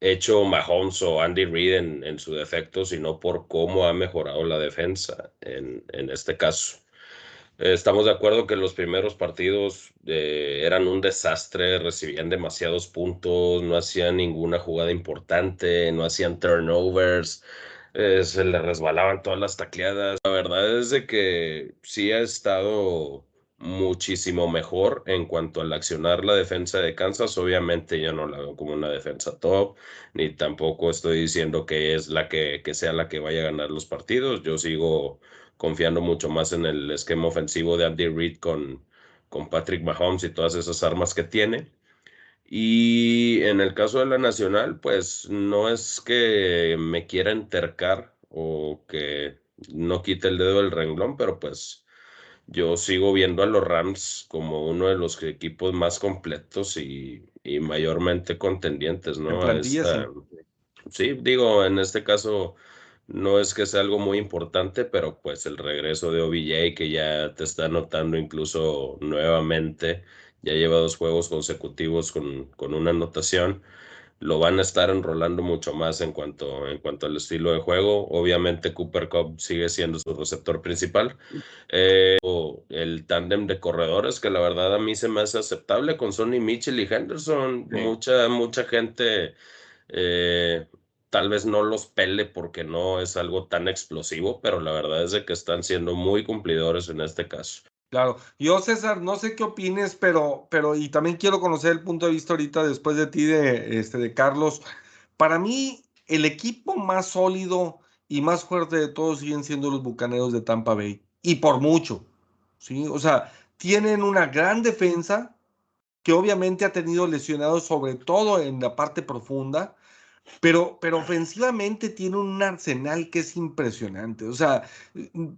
hecho Mahomes o Andy Reid en, su defecto, sino por cómo ha mejorado la defensa en, este caso. estamos de acuerdo que los primeros partidos eh, eran un desastre, recibían demasiados puntos, no hacían ninguna jugada importante, no hacían turnovers, eh, se le resbalaban todas las tacleadas. La verdad es de que sí ha estado muchísimo mejor en cuanto al accionar la defensa de Kansas. Obviamente yo no la veo como una defensa top, ni tampoco estoy diciendo que es la que, que sea la que vaya a ganar los partidos. Yo sigo confiando mucho más en el esquema ofensivo de Andy Reid con, con Patrick Mahomes y todas esas armas que tiene. Y en el caso de la Nacional, pues no es que me quiera entercar o que no quite el dedo del renglón, pero pues yo sigo viendo a los Rams como uno de los equipos más completos y, mayormente contendientes, ¿no? sí, digo, en este caso no es que sea algo muy importante, pero pues el regreso de OBJ que ya te está notando incluso nuevamente, ya lleva dos juegos consecutivos con, con una anotación lo van a estar enrolando mucho más en cuanto, en cuanto al estilo de juego. Obviamente Cooper Cup sigue siendo su receptor principal. Eh, el tándem de corredores, que la verdad a mí se me hace aceptable con Sonny Mitchell y Henderson. Mucha, mucha gente eh, tal vez no los pele porque no es algo tan explosivo, pero la verdad es de que están siendo muy cumplidores en este caso. Claro, yo César, no sé qué opines, pero, pero y también quiero conocer el punto de vista ahorita después de ti, de, este, de Carlos. Para mí, el equipo más sólido y más fuerte de todos siguen siendo los Bucaneros de Tampa Bay, y por mucho, ¿sí? O sea, tienen una gran defensa que obviamente ha tenido lesionados sobre todo en la parte profunda, pero, pero ofensivamente tiene un arsenal que es impresionante. O sea,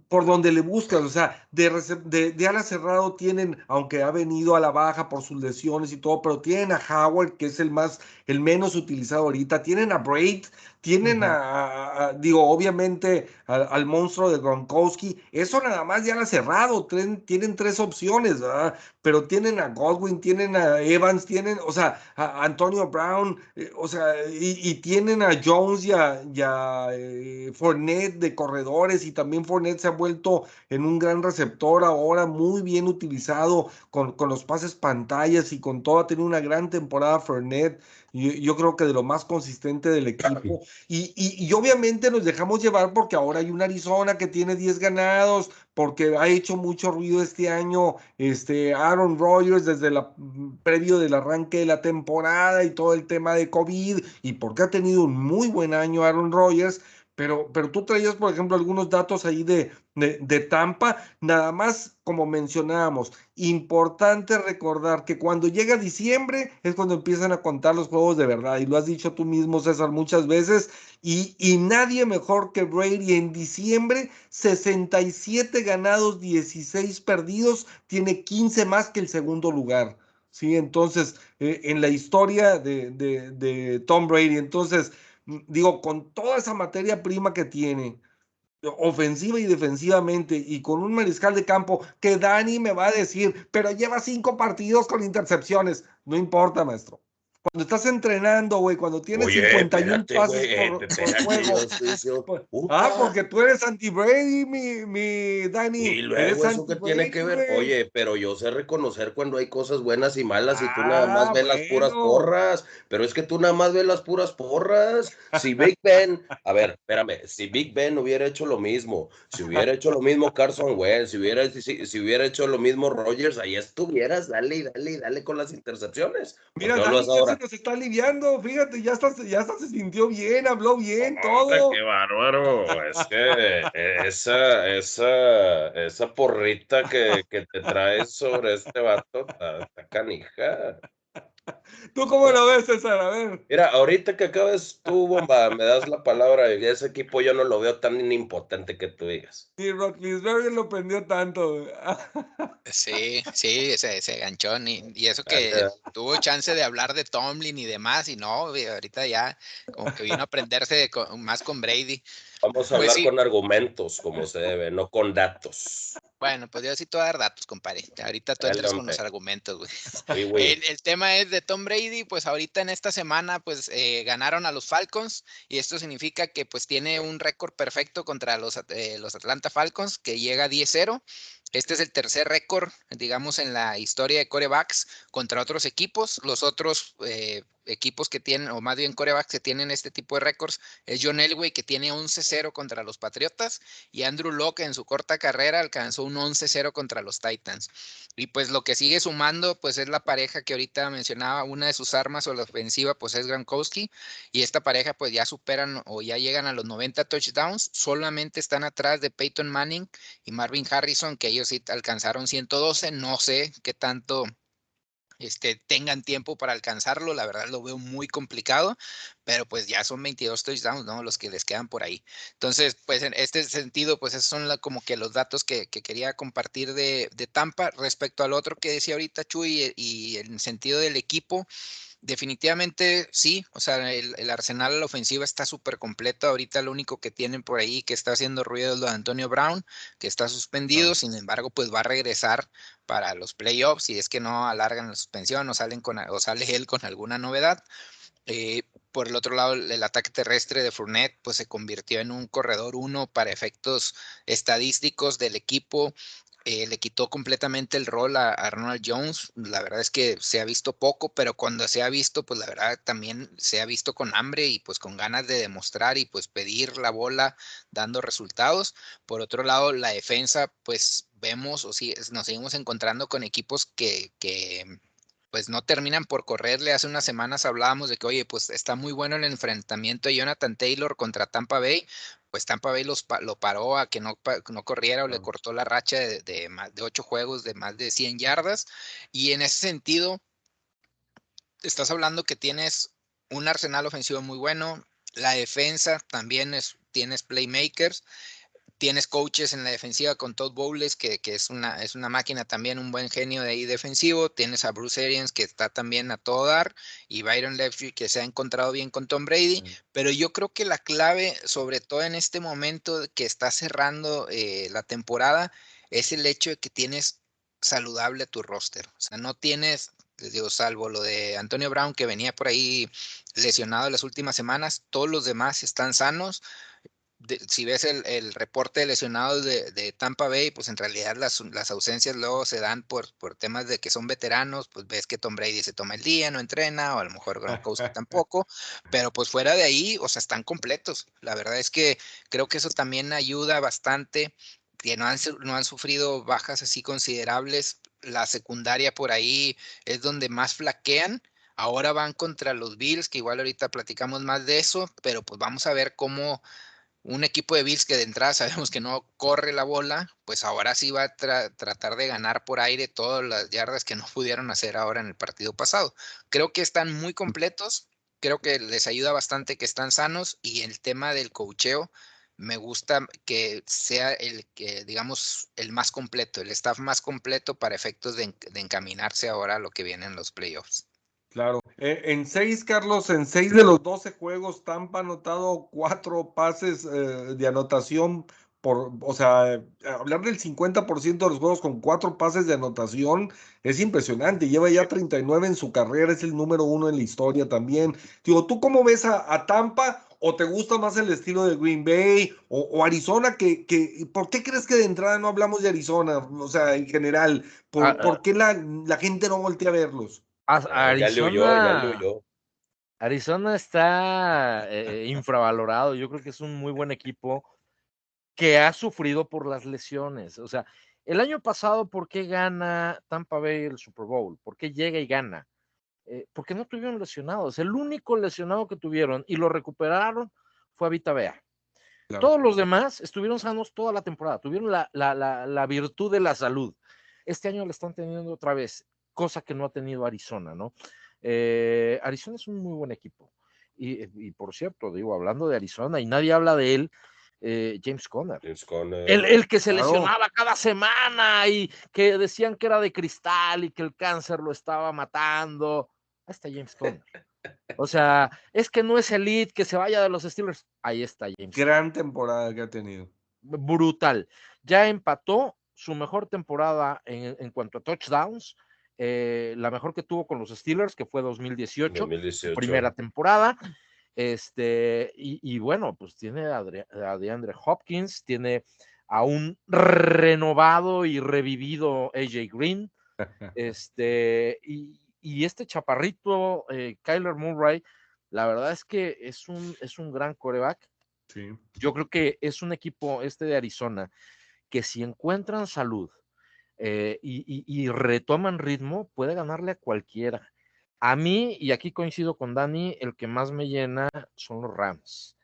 por donde le buscas, o sea, de, de, de, ala cerrado tienen, aunque ha venido a la baja por sus lesiones y todo, pero tienen a Howard, que es el más, el menos utilizado ahorita, tienen a Braid, tienen a, digo, obviamente al monstruo de Gronkowski. Eso nada más ya lo ha cerrado. Tienen, tres opciones, ¿verdad? Pero tienen a Godwin, tienen a Evans, tienen, o sea, a Antonio Brown, eh, o sea, y, tienen a Jones y a, eh, Fournette de corredores. Y también Fournette se ha vuelto en un gran receptor ahora, muy bien utilizado con, con los pases pantallas y con todo. Ha tenido una gran temporada Fournette yo, creo que de lo más consistente del equipo. Y, y, obviamente nos dejamos llevar porque ahora hay un Arizona que tiene 10 ganados, porque ha hecho mucho ruido este año este Aaron Rodgers desde la mm, previo del arranque de la temporada y todo el tema de COVID, y porque ha tenido un muy buen año Aaron Rodgers. Pero, pero tú traías, por ejemplo, algunos datos ahí de, de, Tampa, nada más como mencionábamos, importante recordar que cuando llega diciembre es cuando empiezan a contar los juegos de verdad, y lo has dicho tú mismo, César, muchas veces, y, y nadie mejor que Brady en diciembre, 67 ganados, 16 perdidos, tiene 15 más que el segundo lugar. Sí, entonces, eh, en la historia de, de, de Tom Brady, entonces, digo, con toda esa materia prima que tiene, ofensiva y defensivamente, y con un mariscal de campo que Dani me va a decir, pero lleva cinco partidos con intercepciones. No importa, maestro. Cuando estás entrenando, güey, cuando tienes 51 pases por, juego. (laughs) ah, porque tú eres anti-Brady, mi, mi Dani. Y luego eso que tiene que ver, oye, pero yo sé reconocer cuando hay cosas buenas y malas y tú nada más ah, ves las puras porras, pero es que tú nada más ves las puras porras. Si Big Ben, a ver, espérame, si Big Ben hubiera hecho lo mismo, si hubiera hecho lo mismo Carson Wentz, si hubiera, si, hubiera hecho lo mismo Rogers, ahí estuvieras, dale y dale y dale con las intercepciones. Mira, Dani, se está aliviando, fíjate, ya está, ya está, se sintió bien, habló bien, todo. Qué bárbaro, es que eh, esa, esa, esa porrita que, que te traes sobre este vato está canija. (laughs) ¿Tú cómo lo ves, César? A ver. Mira, ahorita que acabes tú, bomba, me das la palabra y ese equipo yo no lo veo tan impotente que tú digas. Sí, Rocklisberger lo prendió tanto. (laughs) sí, sí, se, se ganchó. Y, eso que tuvo chance de hablar de Tomlin y demás, y no, ahorita ya como que vino a aprenderse más con Brady. Vamos a pues hablar con argumentos, como se debe, no con datos. Bueno, pues yo sí te voy a dar datos, compadre. Ahorita tú entras con los argumentos, güey. el, tema es de Tom Brady, pues ahorita en esta semana, pues eh, ganaron a los Falcons y esto significa que pues tiene un récord perfecto contra los, eh, los Atlanta Falcons, que llega a 10-0. Este es el tercer récord, digamos, en la historia de corebacks contra otros equipos. Los otros, eh, equipos que tienen, o más bien corebacks que tienen este tipo de récords, es John Elway, que tiene 11-0 contra los Patriotas, y Andrew Locke en su corta carrera alcanzó un 11-0 contra los Titans. Y pues lo que sigue sumando, pues es la pareja que ahorita mencionaba, una de sus armas o la ofensiva, pues es Gronkowski, y esta pareja pues ya superan o ya llegan a los 90 touchdowns, solamente están atrás de Peyton Manning y Marvin Harrison, que ellos sí alcanzaron 112, no sé qué tanto este, tengan tiempo para alcanzarlo. La verdad lo veo muy complicado, pero pues ya son 22 touchdowns, ¿no? Los que les quedan por ahí. Entonces, pues en este sentido, pues esos son como que los datos que, quería compartir de, Tampa respecto al otro que decía ahorita Chuy y, en el sentido del equipo. Definitivamente sí, o sea, el, arsenal a la ofensiva está súper completo. Ahorita lo único que tienen por ahí que está haciendo ruido es lo de Antonio Brown, que está suspendido, sin embargo, pues va a regresar para los playoffs si es que no alargan la suspensión o, salen con, o sale él con alguna novedad. Eh, por el otro lado, el ataque terrestre de Fournette pues se convirtió en un corredor uno para efectos estadísticos del equipo. Eh, le quitó completamente el rol a, Ronald Jones. La verdad es que se ha visto poco, pero cuando se ha visto, pues la verdad también se ha visto con hambre y pues con ganas de demostrar y pues pedir la bola dando resultados. Por otro lado, la defensa, pues vemos o si nos seguimos encontrando con equipos que, que pues no terminan por correrle. Hace unas semanas hablábamos de que, oye, pues está muy bueno el enfrentamiento de Jonathan Taylor contra Tampa Bay, pues Tampa Bay los, lo paró a que no, no corriera o le cortó la racha de, de, de ocho juegos de más de 100 yardas. Y en ese sentido, estás hablando que tienes un arsenal ofensivo muy bueno, la defensa también es, tienes playmakers Tienes coaches en la defensiva con Todd Bowles, que, es, una, es una máquina también, un buen genio de ahí defensivo. Tienes a Bruce Arians, que está también a todo dar, y Byron Leftwich, que se ha encontrado bien con Tom Brady. Pero yo creo que la clave, sobre todo en este momento que está cerrando eh, la temporada, es el hecho de que tienes saludable tu roster. O sea, no tienes, les digo, salvo lo de Antonio Brown, que venía por ahí lesionado las últimas semanas, todos los demás están sanos si ves el, reporte de lesionados de, Tampa Bay, pues en realidad las, ausencias luego se dan por, por, temas de que son veteranos, pues ves que Tom Brady se toma el día, no entrena, o a lo mejor Gronkowski (laughs) tampoco, pero pues fuera de ahí, o sea, están completos. La verdad es que creo que eso también ayuda bastante, que no han, no han sufrido bajas así considerables. La secundaria por ahí es donde más flaquean. Ahora van contra los Bills, que igual ahorita platicamos más de eso, pero pues vamos a ver cómo un equipo de Bills que de entrada sabemos que no corre la bola, pues ahora sí va a tratar de ganar por aire todas las yardas que no pudieron hacer ahora en el partido pasado. Creo que están muy completos, creo que les ayuda bastante que están sanos y el tema del cocheo me gusta que sea el que, digamos, el más completo, el staff más completo para efectos de, de encaminarse ahora a lo que viene en los playoffs. Claro. Eh, en seis, Carlos, en seis de los doce juegos, Tampa ha anotado cuatro pases eh, de anotación por, o sea, hablar del 50% de los juegos con cuatro pases de anotación es impresionante. Lleva ya 39 en su carrera, es el número uno en la historia también. Digo, ¿tú cómo ves a, Tampa? ¿O te gusta más el estilo de Green Bay o, Arizona? Que, que, ¿Por qué crees que de entrada no hablamos de Arizona? O sea, en general, ¿por, ah, ¿por ah. qué la, la gente no voltea a verlos? Arizona, Arizona está eh, infravalorado. Yo creo que es un muy buen equipo que ha sufrido por las lesiones. O sea, el año pasado, ¿por qué gana Tampa Bay el Super Bowl? ¿Por qué llega y gana? Eh, porque no tuvieron lesionados. El único lesionado que tuvieron y lo recuperaron fue a Vita Bea. Todos los demás estuvieron sanos toda la temporada, tuvieron la, la, la, virtud de la salud. Este año le están teniendo otra vez cosa que no ha tenido Arizona, ¿no? Eh, Arizona es un muy buen equipo. Y, por cierto, digo, hablando de Arizona, y nadie habla de él, eh, James Conner. James Conner. El, que se lesionaba cada semana y que decían que era de cristal y que el cáncer lo estaba matando. Ahí está James Conner. (laughs) O sea, es que no es elite, que se vaya de los Steelers. Ahí está James. Gran temporada que ha tenido. Brutal. Ya empató su mejor temporada en cuanto a touchdowns eh, la mejor que tuvo con los Steelers, que fue 2018, primera temporada. Este, y, bueno, pues tiene a, DeAndre Hopkins, tiene a un renovado y revivido AJ Green. (laughs) Este, y, y este chaparrito, eh, Kyler Murray, la verdad es que es un, es un gran coreback. Sí. Yo creo que es un equipo este de Arizona que si encuentran salud eh, y, retoman ritmo, puede ganarle a cualquiera. A mí, y aquí coincido con Dani, el que más me llena son los Rams.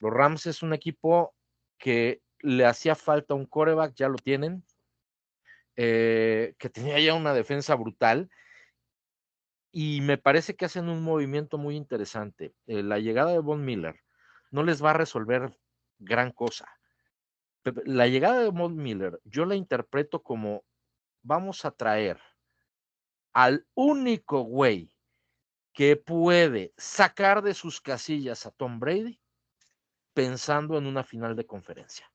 Los Rams es un equipo que le hacía falta un coreback, ya lo tienen, eh, que tenía ya una defensa brutal. Y me parece que hacen un movimiento muy interesante. Eh, la llegada de Von Miller no les va a resolver gran cosa. La llegada de Von Miller, yo la interpreto como vamos a traer al único güey que puede sacar de sus casillas a Tom Brady pensando en una final de conferencia.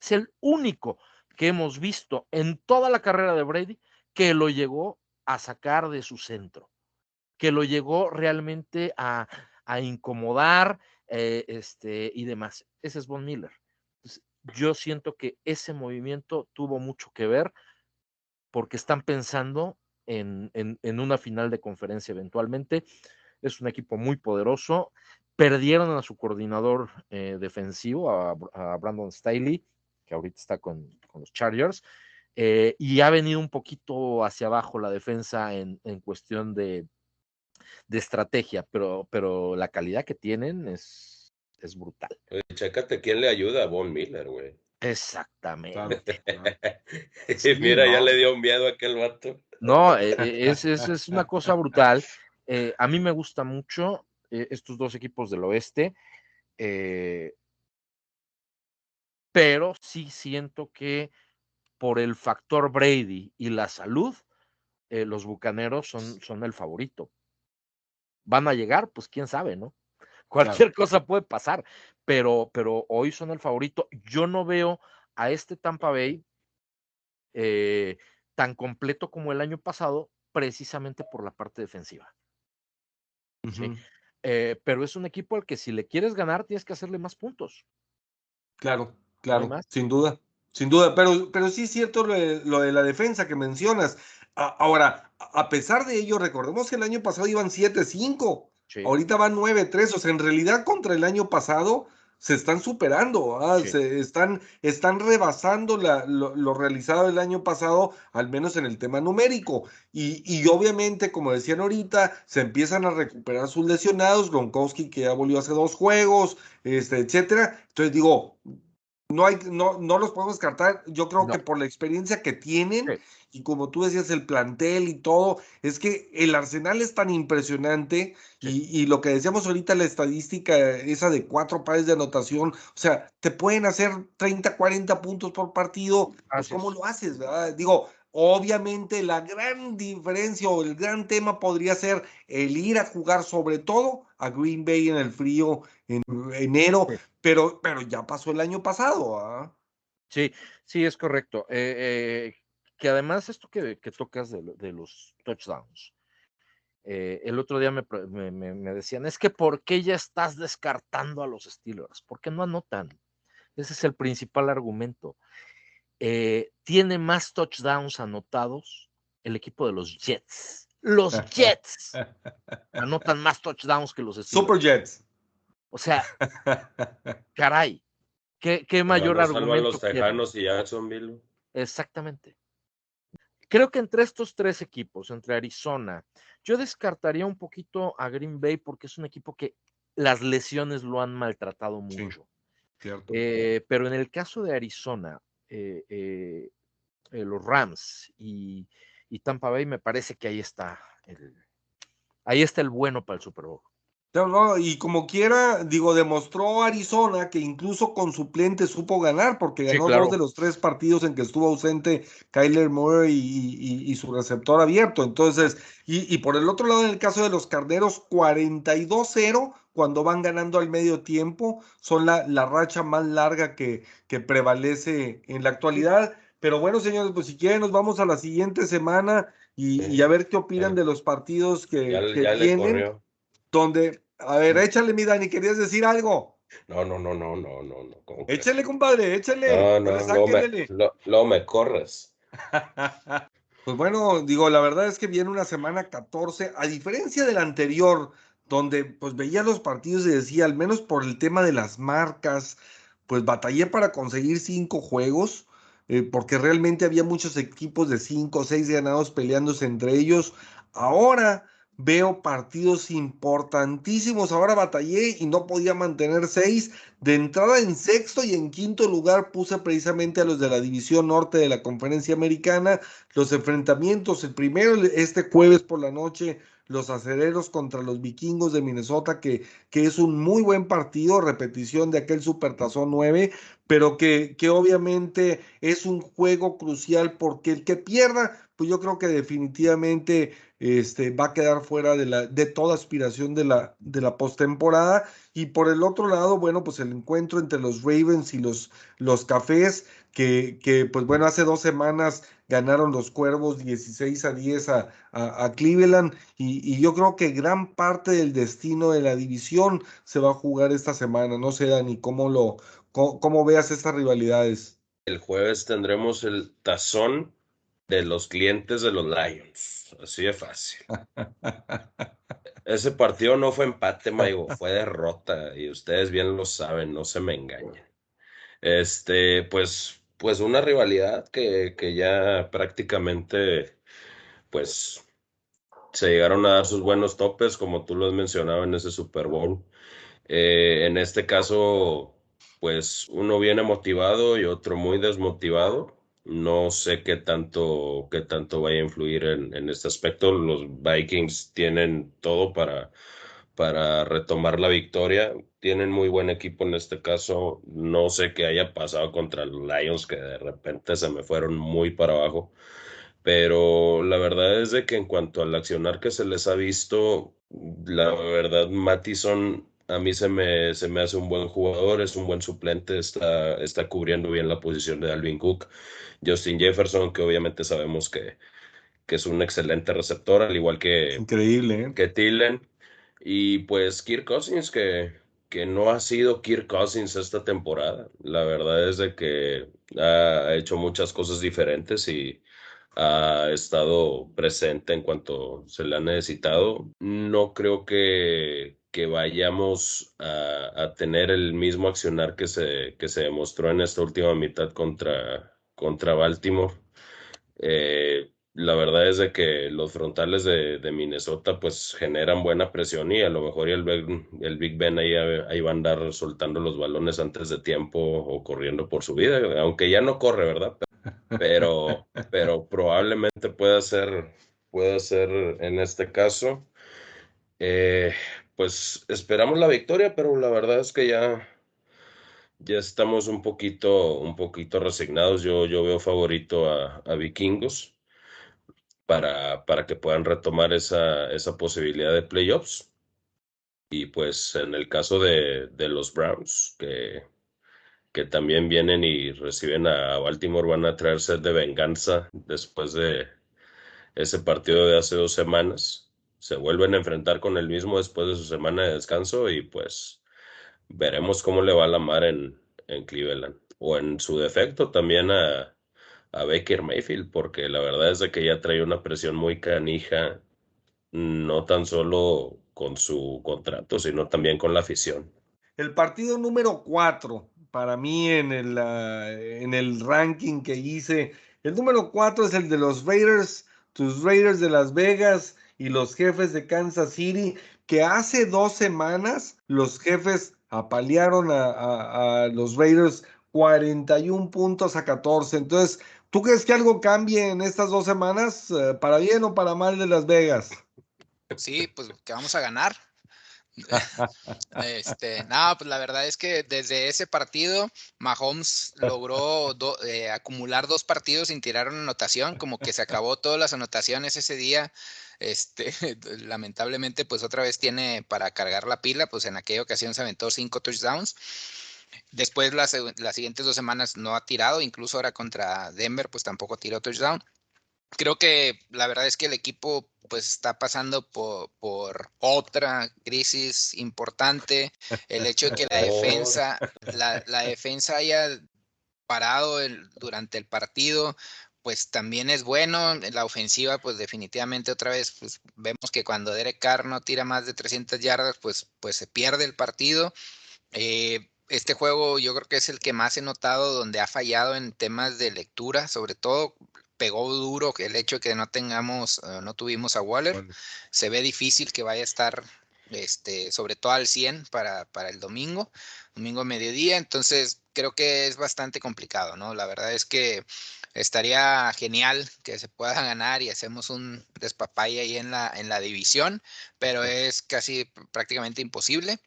Es el único que hemos visto en toda la carrera de Brady que lo llegó a sacar de su centro, que lo llegó realmente a, incomodar eh, este, y demás. Ese es Von Miller. Yo siento que ese movimiento tuvo mucho que ver porque están pensando en, una final de conferencia eventualmente. Es un equipo muy poderoso. Perdieron a su coordinador eh, defensivo, a, Brandon Staley, que ahorita está con, los Chargers, eh, y ha venido un poquito hacia abajo la defensa en, cuestión de, estrategia, pero, pero la calidad que tienen es, es brutal. chécate quién le ayuda a Von Miller, güey. Exactamente. (laughs) Mira, ya le dio miedo a aquel vato. No, e, e, es, es, una cosa brutal. Eh, a mí me gusta mucho eh, estos dos equipos del oeste, eh, pero sí siento que por el factor Brady y la salud, los Bucaneros son, son el favorito. ¿Van a llegar? Pues quién sabe, ¿no? Cualquier cosa puede pasar, pero, pero hoy son el favorito. Yo no veo a este Tampa Bay eh, tan completo como el año pasado, precisamente por la parte defensiva. Eh, pero es un equipo al que si le quieres ganar, tienes que hacerle más puntos. Claro, claro, sin duda, sin duda. Pero, pero sí es cierto lo de, la defensa que mencionas. ahora, a pesar de ello, recordemos que el año pasado iban 7-5. Ahorita van 9-3, o sea, en realidad contra el año pasado se están superando, ¿ah? se están, están rebasando lo, realizado el año pasado, al menos en el tema numérico. Y, y, obviamente, como decían ahorita, se empiezan a recuperar sus lesionados, Gronkowski que ya volvió hace dos juegos, este, etcétera. Entonces digo, no, hay, no, no los podemos descartar. Yo creo que por la experiencia que tienen y como tú decías, el plantel y todo, es que el Arsenal es tan impresionante y, lo que decíamos ahorita, la estadística esa de cuatro pares de anotación, o sea, te pueden hacer 30, 40 puntos por partido, pues ¿cómo lo haces? ¿verdad? Digo, Obviamente la gran diferencia o el gran tema podría ser el ir a jugar sobre todo a Green Bay en el frío en enero, pero, pero ya pasó el año pasado. ¿ah? Sí, sí, es correcto. Eh, eh, que además esto que, tocas de, los touchdowns, eh, el otro día me, decían, es que ¿por qué ya estás descartando a los Steelers? ¿Por qué no anotan? Ese es el principal argumento. Eh, tiene más touchdowns anotados el equipo de los Jets. Los Jets anotan (laughs) más touchdowns que los Steelers. Super Jets. O sea, (laughs) caray, ¿qué, mayor argumento? los Tejanos y Jacksonville. Exactamente. Creo que entre estos tres equipos, entre Arizona, yo descartaría un poquito a Green Bay porque es un equipo que las lesiones lo han maltratado mucho. Eh, pero en el caso de Arizona, eh, eh, los Rams y, y, Tampa Bay, me parece que ahí está el, ahí está el bueno para el Super Bowl y como quiera, digo, demostró Arizona que incluso con suplente supo ganar, porque ganó dos de los tres partidos en que estuvo ausente Kyler Murray y, su receptor abierto. Entonces, y, por el otro lado, en el caso de los carneros, 42-0 cuando van ganando al medio tiempo, son la, la racha más larga que, que prevalece en la actualidad. Pero bueno, señores, pues si quieren, nos vamos a la siguiente semana y, a ver qué opinan de los partidos que, que tienen donde, a ver, échale, mi Dani, ¿querías decir algo? No, no, no, no, no, no. no. Échale, compadre, échale. No, no, no, me, lo, me corres. (laughs) Pues bueno, digo, la verdad es que viene una semana 14, a diferencia de la anterior, donde pues veía los partidos y decía, al menos por el tema de las marcas, pues batallé para conseguir cinco juegos, eh, porque realmente había muchos equipos de cinco o seis ganados peleándose entre ellos. Ahora veo partidos importantísimos. Ahora batallé y no podía mantener seis. De entrada en sexto y en quinto lugar puse precisamente a los de la división norte de la conferencia americana. Los enfrentamientos, el primero este jueves por la noche, los acereros contra los vikingos de Minnesota, que, que es un muy buen partido, repetición de aquel Supertazón 9, pero que, que obviamente es un juego crucial porque el que pierda, pues yo creo que definitivamente este, va a quedar fuera de, la, de toda aspiración de la, de la postemporada. Y por el otro lado, bueno, pues el encuentro entre los Ravens y los, los Cafés, que, que pues bueno, hace dos semanas ganaron los Cuervos 16 a 10 a, a, Cleveland y, y, yo creo que gran parte del destino de la división se va a jugar esta semana. No sé, Dani, cómo, lo, cómo, cómo veas estas rivalidades. El jueves tendremos el tazón de los clientes de los Lions. Así de fácil. (laughs) Ese partido no fue empate, Maigo, fue derrota y ustedes bien lo saben, no se me engañen. Este, pues, pues una rivalidad que, que ya prácticamente, pues, se llegaron a dar sus buenos topes, como tú lo has mencionado en ese Super Bowl. Eh, en este caso, pues uno viene motivado y otro muy desmotivado no sé qué tanto, qué tanto vaya a influir en, este aspecto. Los Vikings tienen todo para, para retomar la victoria. Tienen muy buen equipo en este caso. No sé qué haya pasado contra los Lions, que de repente se me fueron muy para abajo. Pero la verdad es de que en cuanto al accionar que se les ha visto, la verdad, Mattison a mí se me, se me hace un buen jugador, es un buen suplente, está, está cubriendo bien la posición de Alvin Cook. Justin Jefferson, que obviamente sabemos que, que es un excelente receptor, al igual que, Increíble, ¿eh? que Tillen. Y pues Kirk Cousins, que, que no ha sido Kirk Cousins esta temporada. La verdad es de que ha hecho muchas cosas diferentes y ha estado presente en cuanto se le ha necesitado. No creo que, que vayamos a, tener el mismo accionar que se, que se demostró en esta última mitad contra, contra Baltimore. Eh, la verdad es de que los frontales de, Minnesota pues generan buena presión y a lo mejor el, el Big Ben ahí, ahí, va a andar soltando los balones antes de tiempo o corriendo por su vida, aunque ya no corre, ¿verdad? Pero, (laughs) pero probablemente pueda ser, pueda ser en este caso. Eh, pues esperamos la victoria, pero la verdad es que ya, ya estamos un poquito, un poquito resignados. Yo, yo veo favorito a, Vikingos para, para, que puedan retomar esa, esa posibilidad de playoffs. Y pues en el caso de, de los Browns, que, que también vienen y reciben a Baltimore, van a traerse de venganza después de ese partido de hace dos semanas se vuelven a enfrentar con el mismo después de su semana de descanso y pues veremos cómo le va la mar en, en Cleveland. O en su defecto también a, a Baker Mayfield, porque la verdad es de que ya trae una presión muy canija, no tan solo con su contrato, sino también con la afición. El partido número cuatro, para mí en el, ah, en el ranking que hice, el número cuatro es el de los Raiders, tus Raiders de Las Vegas, y los jefes de Kansas City, que hace dos semanas los jefes apalearon a, los Raiders 41 puntos a 14. Entonces, ¿tú crees que algo cambie en estas dos semanas, eh, para bien o para mal de Las Vegas? Sí, pues que vamos a ganar. (laughs) este, no, pues la verdad es que desde ese partido Mahomes logró eh, acumular dos partidos sin tirar una anotación, como que se acabó todas las anotaciones ese día. Este, (laughs) lamentablemente, pues otra vez tiene para cargar la pila, pues en aquella ocasión se aventó cinco touchdowns. Después las, las siguientes dos semanas no ha tirado, incluso ahora contra Denver, pues tampoco tiró touchdown. Creo que la verdad es que el equipo pues está pasando por, por otra crisis importante. El hecho de que la (laughs) defensa, la, la defensa haya parado el, durante el partido, pues también es bueno. La ofensiva, pues definitivamente otra vez, pues vemos que cuando Derek Carr no tira más de 300 yardas, pues, pues se pierde el partido. Eh, este juego yo creo que es el que más he notado donde ha fallado en temas de lectura, sobre todo pegó duro el hecho de que no tengamos, uh, no tuvimos a Waller. Se ve difícil que vaya a estar, este, sobre todo al 100 para, para el domingo, domingo mediodía. Entonces creo que es bastante complicado, ¿no? La verdad es que estaría genial que se pueda (laughs) ganar y hacemos un despapay ahí en la, en la división, pero es casi prácticamente imposible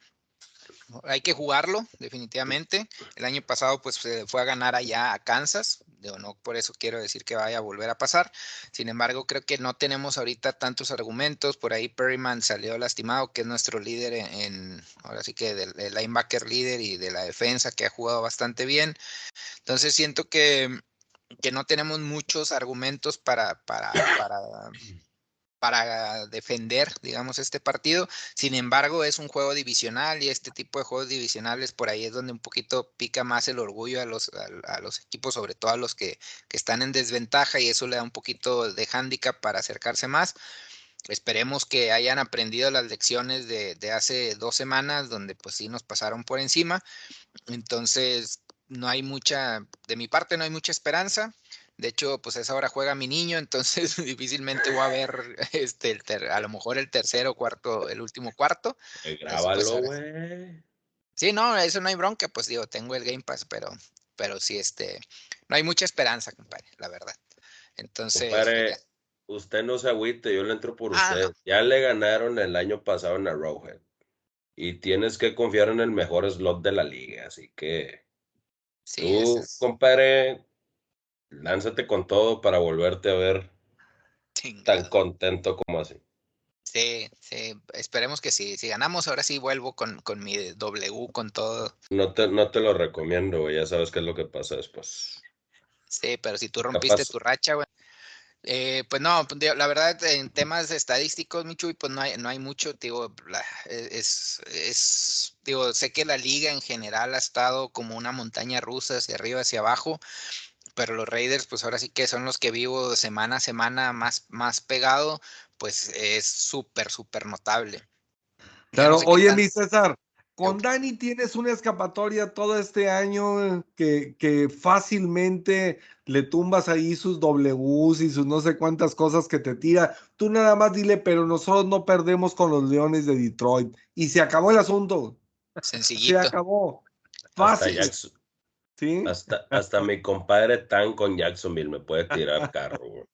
hay que jugarlo, definitivamente. El año pasado, pues se fue a ganar allá a Kansas. no por eso quiero decir que vaya a volver a pasar. Sin embargo, creo que no tenemos ahorita tantos argumentos. Por ahí Perryman salió lastimado, que es nuestro líder en, ahora sí que del, linebacker líder y de la defensa, que ha jugado bastante bien. Entonces siento que, que no tenemos muchos argumentos para, para, para para defender, digamos, este partido. Sin embargo, es un juego divisional y este tipo de juegos divisionales por ahí es donde un poquito pica más el orgullo a los, equipos, sobre todo a los que, que, están en desventaja y eso le da un poquito de hándicap para acercarse más. Esperemos que hayan aprendido las lecciones de, de hace dos semanas, donde pues sí nos pasaron por encima. Entonces, no hay mucha, de mi parte no hay mucha esperanza. De hecho, pues a esa hora juega mi niño, entonces (laughs) difícilmente voy a ver este, a lo mejor el tercero, cuarto, el último cuarto. Eh, grábalo, güey. sí, no, eso no hay bronca, pues digo, tengo el Game Pass, pero, pero sí, este, no hay mucha esperanza, compadre, la verdad. Entonces. Compadre, usted no se agüite, yo le entro por ah, usted. Ya le ganaron el año pasado en Arrowhead. Y tienes que confiar en el mejor slot de la liga, así que. Sí, tú, compadre, lánzate con todo para volverte a ver tan contento como así. Sí, sí, esperemos que sí. Si ganamos, ahora sí vuelvo con, con mi W, con todo. No te, no te lo recomiendo, güey. Ya sabes qué es lo que pasa después. Sí, pero si tú rompiste tu racha, güey. Eh, pues no, pues, la verdad, en temas estadísticos, Michu, pues no hay, no hay mucho, digo, e, es, es, digo, sé que la liga en general ha estado como una montaña rusa hacia arriba, hacia abajo, pero los Raiders, pues ahora sí que son los que vivo semana a semana más, más pegado, pues es súper, súper notable. Claro, oye, mi César, con Dani tienes una escapatoria todo este año que, que fácilmente le tumbas ahí sus Ws y sus no sé cuántas cosas que te tira. Tú nada más dile, pero nosotros no perdemos con los Leones de Detroit. Y se acabó el asunto. Sencillito. Se acabó. Fácil. Hasta, hasta mi compadre Tan con Jacksonville me puede tirar carro.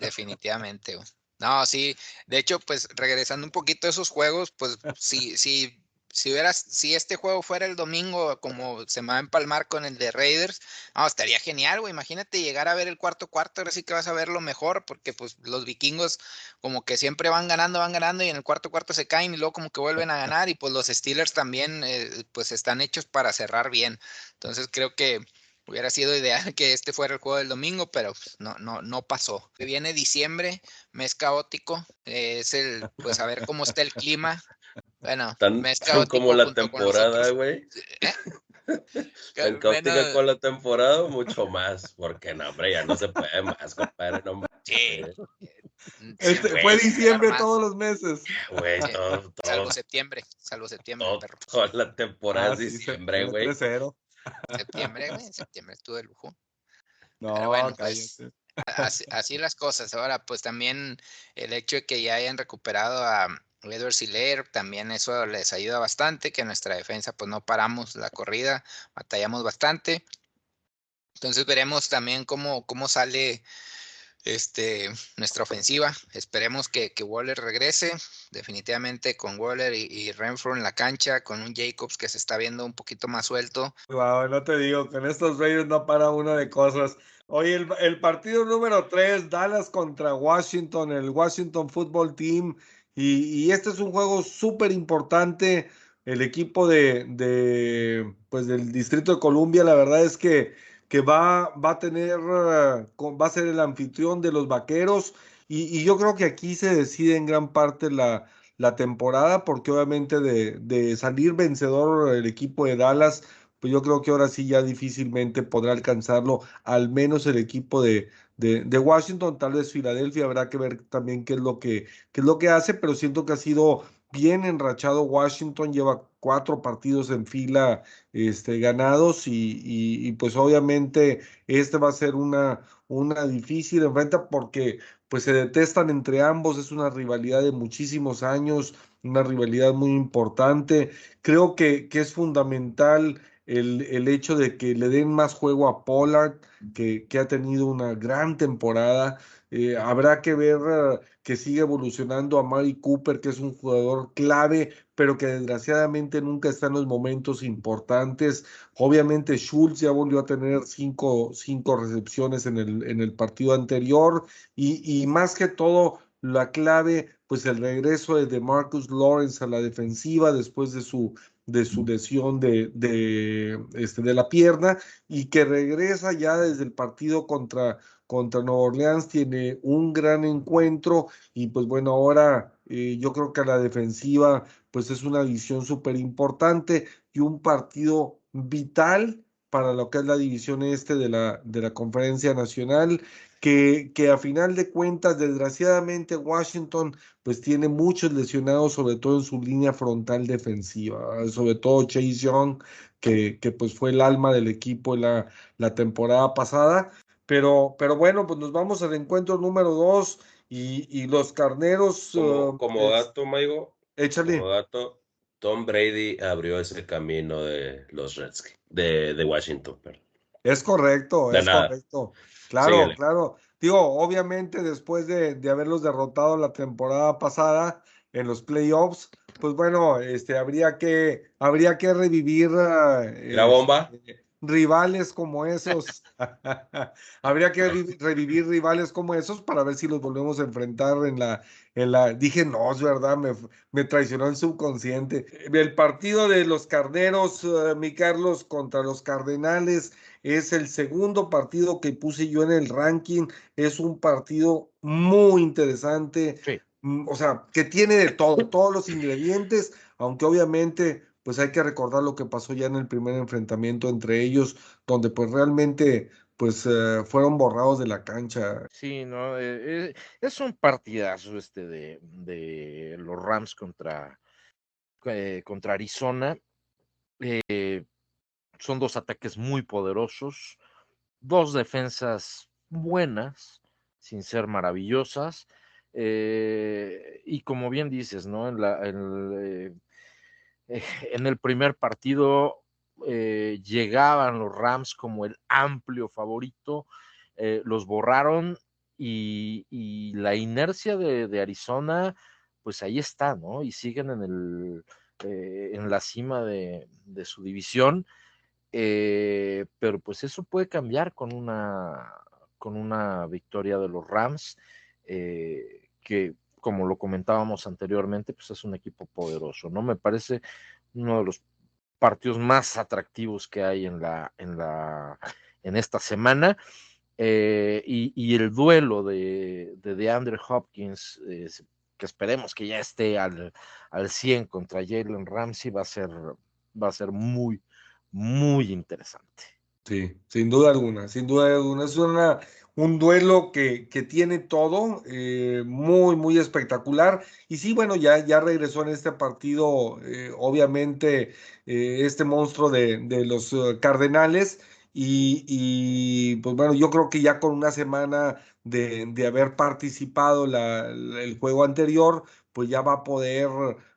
Definitivamente. No, sí. De hecho, pues regresando un poquito a esos juegos, pues sí, sí si hubieras, si este juego fuera el domingo, como se me va a empalmar con el de Raiders, no, estaría genial, güey. Imagínate llegar a ver el cuarto cuarto, ahora sí que vas a ver lo mejor, porque pues los vikingos como que siempre van ganando, van ganando, y en el cuarto cuarto se caen y luego como que vuelven a ganar, y pues los Steelers también, eh, pues están hechos para cerrar bien. Entonces creo que hubiera sido ideal que este fuera el juego del domingo, pero pues, no, no, no pasó. Viene diciembre, mes caótico, es el, pues a ver cómo está el clima, bueno, tan, como la temporada, güey. Tan (laughs) caótica con la temporada, mucho más. Porque no, hombre, ya no se puede más, compadre. No sí. Este, fue diciembre todos los meses. Güey, todo, todo, Salvo septiembre, salvo septiembre. Todo, toda la temporada ah, es diciembre, güey. Septiembre, güey, septiembre estuvo de lujo. No, Pero bueno, pues, así, así, las cosas. Ahora, pues también el hecho de que ya hayan recuperado a, Edward Siler, también eso les ayuda bastante, que nuestra defensa pues no paramos la corrida, batallamos bastante. Entonces veremos también cómo, cómo sale este, nuestra ofensiva. Esperemos que, que Waller regrese. Definitivamente con Waller y, Renfro en la cancha, con un Jacobs que se está viendo un poquito más suelto. Wow, no te digo, con estos Raiders no para uno de cosas. Oye, el, el partido número 3, Dallas contra Washington, el Washington Football Team y, este es un juego súper importante. El equipo de, pues del Distrito de Columbia, la verdad es que, que va, va a tener, va a ser el anfitrión de los vaqueros. Y, yo creo que aquí se decide en gran parte la, la temporada, porque obviamente de, de, salir vencedor el equipo de Dallas, pues yo creo que ahora sí ya difícilmente podrá alcanzarlo, al menos el equipo de, de, Washington, tal vez Filadelfia, habrá que ver también qué es lo que, qué es lo que hace, pero siento que ha sido bien enrachado Washington, lleva cuatro partidos en fila este, ganados y, y, pues obviamente este va a ser una, una difícil enfrenta porque pues se detestan entre ambos, es una rivalidad de muchísimos años, una rivalidad muy importante. Creo que, que es fundamental el, el, hecho de que le den más juego a Pollard, que, que ha tenido una gran temporada. Eh, habrá que ver eh, que sigue evolucionando a Mari Cooper, que es un jugador clave, pero que desgraciadamente nunca está en los momentos importantes. Obviamente Schultz ya volvió a tener cinco, cinco recepciones en el, en el partido anterior y, y más que todo la clave, pues el regreso de Marcus Lawrence a la defensiva después de su de su lesión de, de, este, de la pierna y que regresa ya desde el partido contra, contra Nueva Orleans, tiene un gran encuentro y pues bueno, ahora eh, yo creo que a la defensiva pues es una visión súper importante y un partido vital para lo que es la división este de la, de la conferencia nacional que, a final de cuentas, desgraciadamente, Washington pues tiene muchos lesionados, sobre todo en su línea frontal defensiva, sobre todo Chase Young, que, que pues fue el alma del equipo la, la temporada pasada. Pero, pero bueno, pues nos vamos al encuentro número dos y, los carneros. Como, uh, dato, Maigo. Échale. Como dato, Tom Brady abrió ese camino de los Redskins, de, de Washington, perdón. Es correcto, es correcto. Claro, claro. Digo, obviamente después de, de, haberlos derrotado la temporada pasada en los playoffs, pues bueno, este habría que habría que revivir la bomba. Este, rivales como esos. (laughs) Habría que (laughs) revivir rivales como esos para ver si los volvemos a enfrentar en la, en la. Dije, no, es verdad, me, me traicionó el subconsciente. El partido de los carneros, eh, mi Carlos, contra los cardenales, es el segundo partido que puse yo en el ranking. Es un partido muy interesante. Mm, o sea, que tiene de todo, todos los ingredientes, aunque obviamente pues hay que recordar lo que pasó ya en el primer enfrentamiento entre ellos, donde pues realmente pues eh, fueron borrados de la cancha. Sí, no, eh, eh, es un partidazo este de, de los Rams contra, contra Arizona. Son dos ataques muy poderosos, dos defensas buenas, sin ser maravillosas. y como bien dices, ¿no? En la, en, eh, (laughs) el primer partido eh, llegaban los Rams como el amplio favorito, eh, los borraron y, la inercia de, Arizona, pues ahí está, ¿no? Y siguen en, el, en la cima de, su división, pero pues eso puede cambiar con una, con una victoria de los Rams, que como lo comentábamos anteriormente, pues es un equipo poderoso, ¿no? Me parece uno de los partidos más atractivos que hay en la, en la, en esta semana. Eh, y, el duelo de, de, Hopkins, que esperemos que ya esté al, al 100 contra Jalen Ramsey, va a ser, va a ser muy, muy interesante. Sí, sin duda alguna, sin duda alguna. Es una, un duelo que, que tiene todo, eh, muy, muy espectacular. Y sí, bueno, ya, ya regresó en este partido, eh, obviamente, eh, este monstruo de, de los Cardenales. Y, y, pues bueno, yo creo que ya con una semana de, de haber participado la, el juego anterior, pues ya va a poder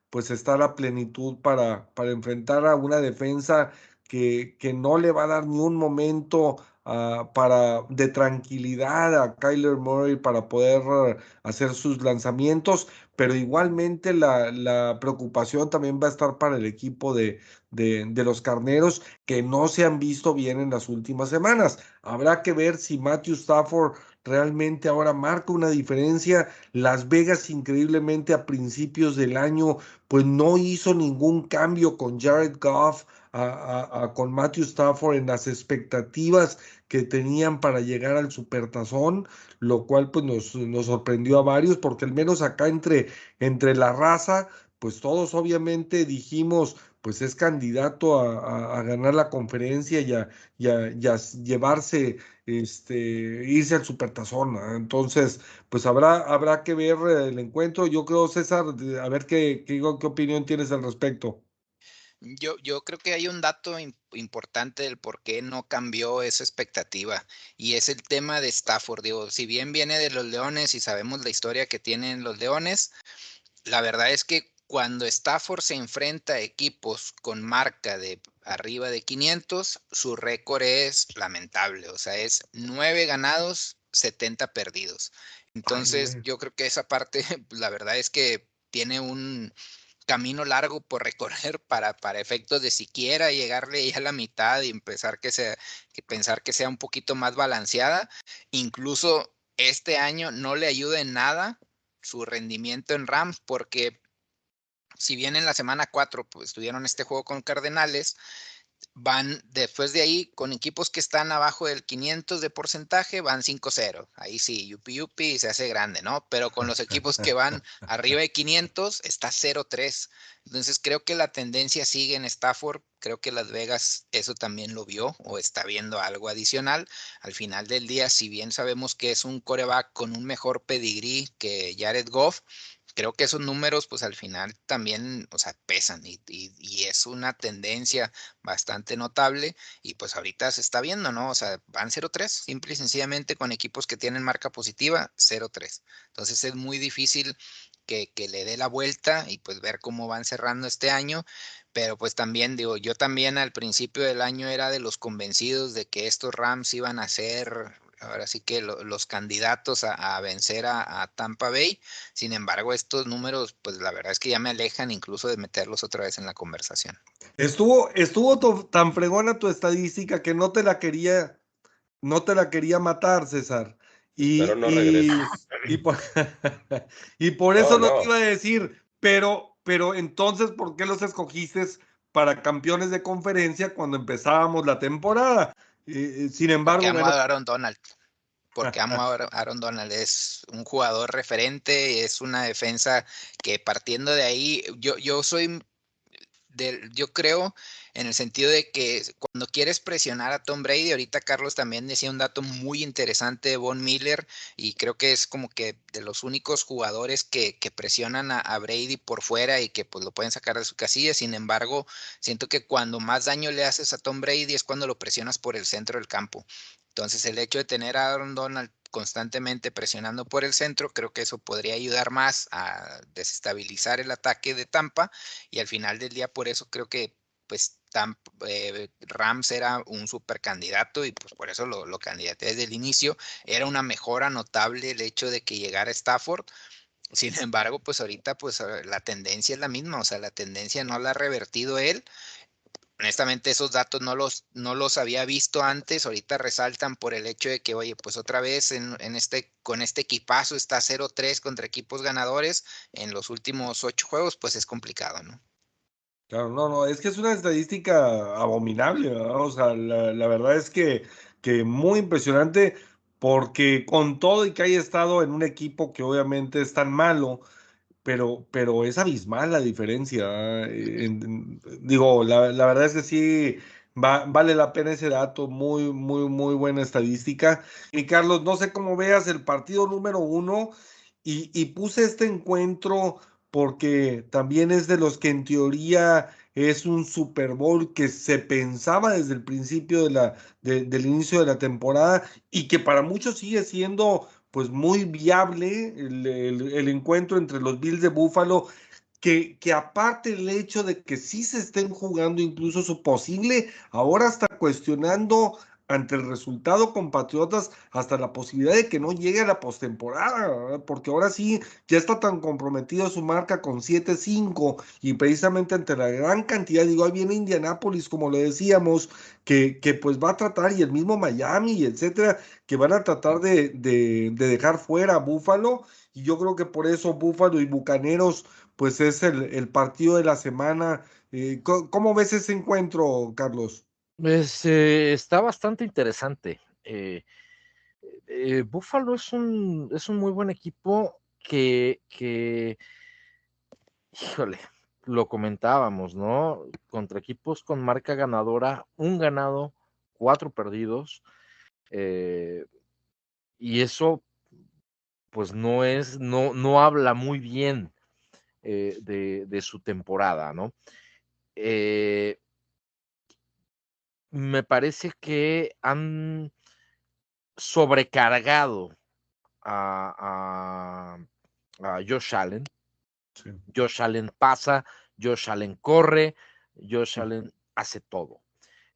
pues estar a plenitud para, para enfrentar a una defensa que, no le va a dar ni un momento Ah, para, de tranquilidad a Kyler Murray para poder ah, hacer sus lanzamientos, pero igualmente la, la, preocupación también va a estar para el equipo de, de, de, los carneros que no se han visto bien en las últimas semanas. Habrá que ver si Matthew Stafford realmente ahora marca una diferencia. Las Vegas increíblemente a principios del año pues no hizo ningún cambio con Jared Goff con Matthew Stafford en las expectativas que tenían para llegar al supertazón, lo cual pues nos, nos, sorprendió a varios, porque al menos acá entre, entre la raza, pues todos obviamente dijimos, pues es candidato a, ganar la conferencia y a, llevarse, este, irse al supertazón. Entonces, pues habrá, habrá que ver el encuentro. Yo creo, César, a ver qué, qué, qué opinión tienes al respecto. Yo, yo creo que hay un dato importante del por qué no cambió esa expectativa y es el tema de Stafford. Digo, si bien viene de los Leones y sabemos la historia que tienen los Leones, la verdad es que cuando Stafford se enfrenta a equipos con marca de arriba de 500, su récord es lamentable, o sea, es 9 ganados, 70 perdidos. Entonces, yo creo que esa parte, (laughs) la verdad es que tiene un, camino largo por recorrer para, para efectos de siquiera llegarle a la mitad y empezar que sea, que pensar que sea un poquito más balanceada. Incluso este año no le ayuda en nada su rendimiento en Rams porque si bien en la semana 4 pues, tuvieron este juego con Cardenales, van después de ahí con equipos que están abajo del 500 de porcentaje, van 5-0. Ahí sí, yupi yupi se hace grande, ¿no? Pero con los equipos que van arriba de 500 está 0-3. Entonces creo que la tendencia sigue en Stafford. Creo que Las Vegas eso también lo vio o está viendo algo adicional. Al final del día, si bien sabemos que es un coreback con un mejor pedigrí que Jared Goff, creo que esos números, pues al final también, o sea, pesan y, es una tendencia bastante notable y pues ahorita se está viendo, ¿no? O sea, van 0-3, simple y sencillamente con equipos que tienen marca positiva, 0-3. Entonces es muy difícil que, que, le dé la vuelta y pues ver cómo van cerrando este año. Pero pues también digo, yo también al principio del año era de los convencidos de que estos Rams iban a ser ahora sí que los candidatos a, vencer a, Tampa Bay. Sin embargo, estos números, pues la verdad es que ya me alejan incluso de meterlos otra vez en la conversación. Estuvo, estuvo tan fregona tu estadística que no te la quería, no te la quería matar, César. Y, pero no y, (laughs) y, por, eso no, te iba a decir, pero, pero entonces, ¿por qué los escogiste para campeones de conferencia cuando empezábamos la temporada? Sin embargo. Porque amo a Aaron Donald. Porque amo a (laughs) Aaron Donald. Es un jugador referente, es una defensa que partiendo de ahí, yo, yo soy. Del, yo creo en el sentido de que cuando quieres presionar a Tom Brady, ahorita Carlos también decía un dato muy interesante de Von Miller y creo que es como que de los únicos jugadores que, presionan a, Brady por fuera y que pues lo pueden sacar de su casilla, sin embargo, siento que cuando más daño le haces a Tom Brady es cuando lo presionas por el centro del campo. Entonces el hecho de tener a Aaron Donald constantemente presionando por el centro, creo que eso podría ayudar más a desestabilizar el ataque de Tampa y al final del día por eso creo que pues eh, Rams era un super candidato y pues por eso lo, lo candidaté desde el inicio. Era una mejora notable el hecho de que llegara Stafford. Sin (laughs) embargo, pues ahorita pues la tendencia es la misma, o sea, la tendencia no la ha revertido él. Honestamente, esos datos no los, no los había visto antes, ahorita resaltan por el hecho de que, oye, pues otra vez en, este, con este equipazo está 0-3 contra equipos ganadores en los últimos ocho juegos, pues es complicado, ¿no? Claro, no, no, es que es una estadística abominable, o sea, la, verdad es que, que muy impresionante porque con todo y que haya estado en un equipo que obviamente es tan malo, pero, pero es abismal la diferencia. ¿eh? digo, la, la, verdad es que sí vale la pena ese dato, muy, muy, muy buena estadística. Y Carlos, no sé cómo veas el partido número uno y, y puse este encuentro porque también es de los que en teoría es un Super Bowl que se pensaba desde el principio de la, del inicio de la temporada y que para muchos sigue siendo pues muy viable el, encuentro entre los Bills de Buffalo, que, que, aparte el hecho de que sí se estén jugando incluso su posible, ahora está cuestionando ante el resultado compatriotas hasta la posibilidad de que no llegue a la postemporada, porque ahora sí ya está tan comprometido su marca con 7-5 y precisamente ante la gran cantidad, digo, ahí viene Indianápolis, como lo decíamos, que, que pues va a tratar, y el mismo Miami, etcétera, que van a tratar de, de, dejar fuera a Búfalo, y yo creo que por eso Búfalo y Bucaneros, pues es el, el partido de la semana. Eh, ¿Cómo ves ese encuentro, Carlos? Pues, eh, está bastante interesante. Eh, eh, Buffalo es un, es un muy buen equipo que, que, híjole, lo comentábamos, ¿no? Contra equipos con marca ganadora, un ganado, cuatro perdidos. Eh, y eso, pues no es, no, no habla muy bien eh, de, su temporada, ¿no? Me parece que han sobrecargado a, a, Josh Allen. Josh Allen pasa, Josh Allen corre, Josh Allen hace todo.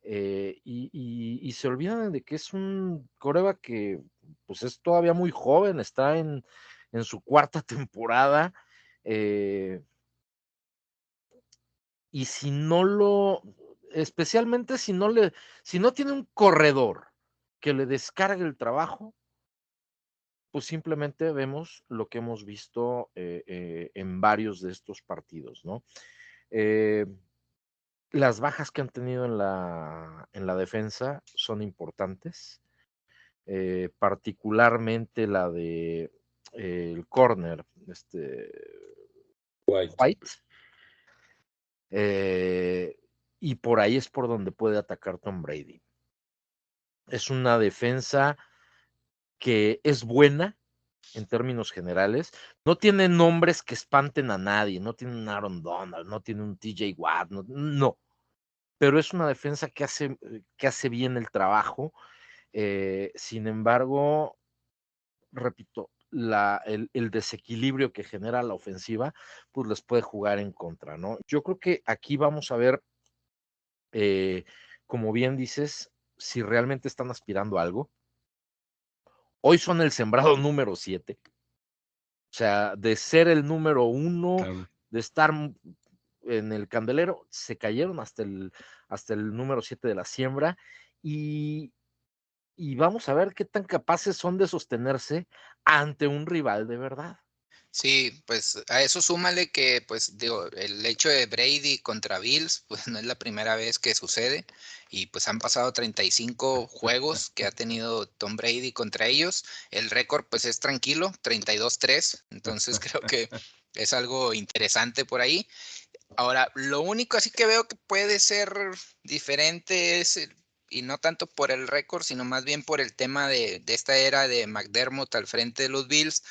Eh, y, se olvidan de que es un coreba que pues es todavía muy joven, está en, en su cuarta (laughs) temporada. Eh, y si no lo, especialmente si no le, si no tiene un corredor que le descargue el trabajo, pues simplemente vemos lo que hemos visto eh, en varios de estos partidos, ¿no? las bajas que han tenido en la, en la defensa son importantes, eh, particularmente la de eh, el corner, este White. Eh, y por ahí es por donde puede atacar Tom Brady. Es una defensa que es buena en términos generales. No tiene nombres que espanten a nadie, no tiene un Aaron Donald, no tiene un TJ Watt, no, pero es una defensa que hace, que hace bien el trabajo. Eh, sin embargo, repito, la, el, desequilibrio que genera la ofensiva, pues les puede jugar en contra, ¿no? Yo creo que aquí vamos a ver, eh, como bien dices, si realmente están aspirando a algo. Hoy son el sembrado (laughs) número 7. O sea, de ser el número uno, de estar en el candelero, se cayeron hasta el, hasta el número 7 de la siembra y, y vamos a ver qué tan capaces son de sostenerse ante un rival de verdad. Sí, pues a eso súmale que, pues, digo, el hecho de Brady contra Bills, pues no es la primera vez que sucede y pues han pasado 35 juegos que ha tenido Tom Brady contra ellos. El récord pues es tranquilo, 32-3, entonces creo (laughs) que es algo interesante por ahí. Ahora, lo único así que veo que puede ser diferente es, y no tanto por el récord, sino más bien por el tema de, de esta era de McDermott al frente de los Bills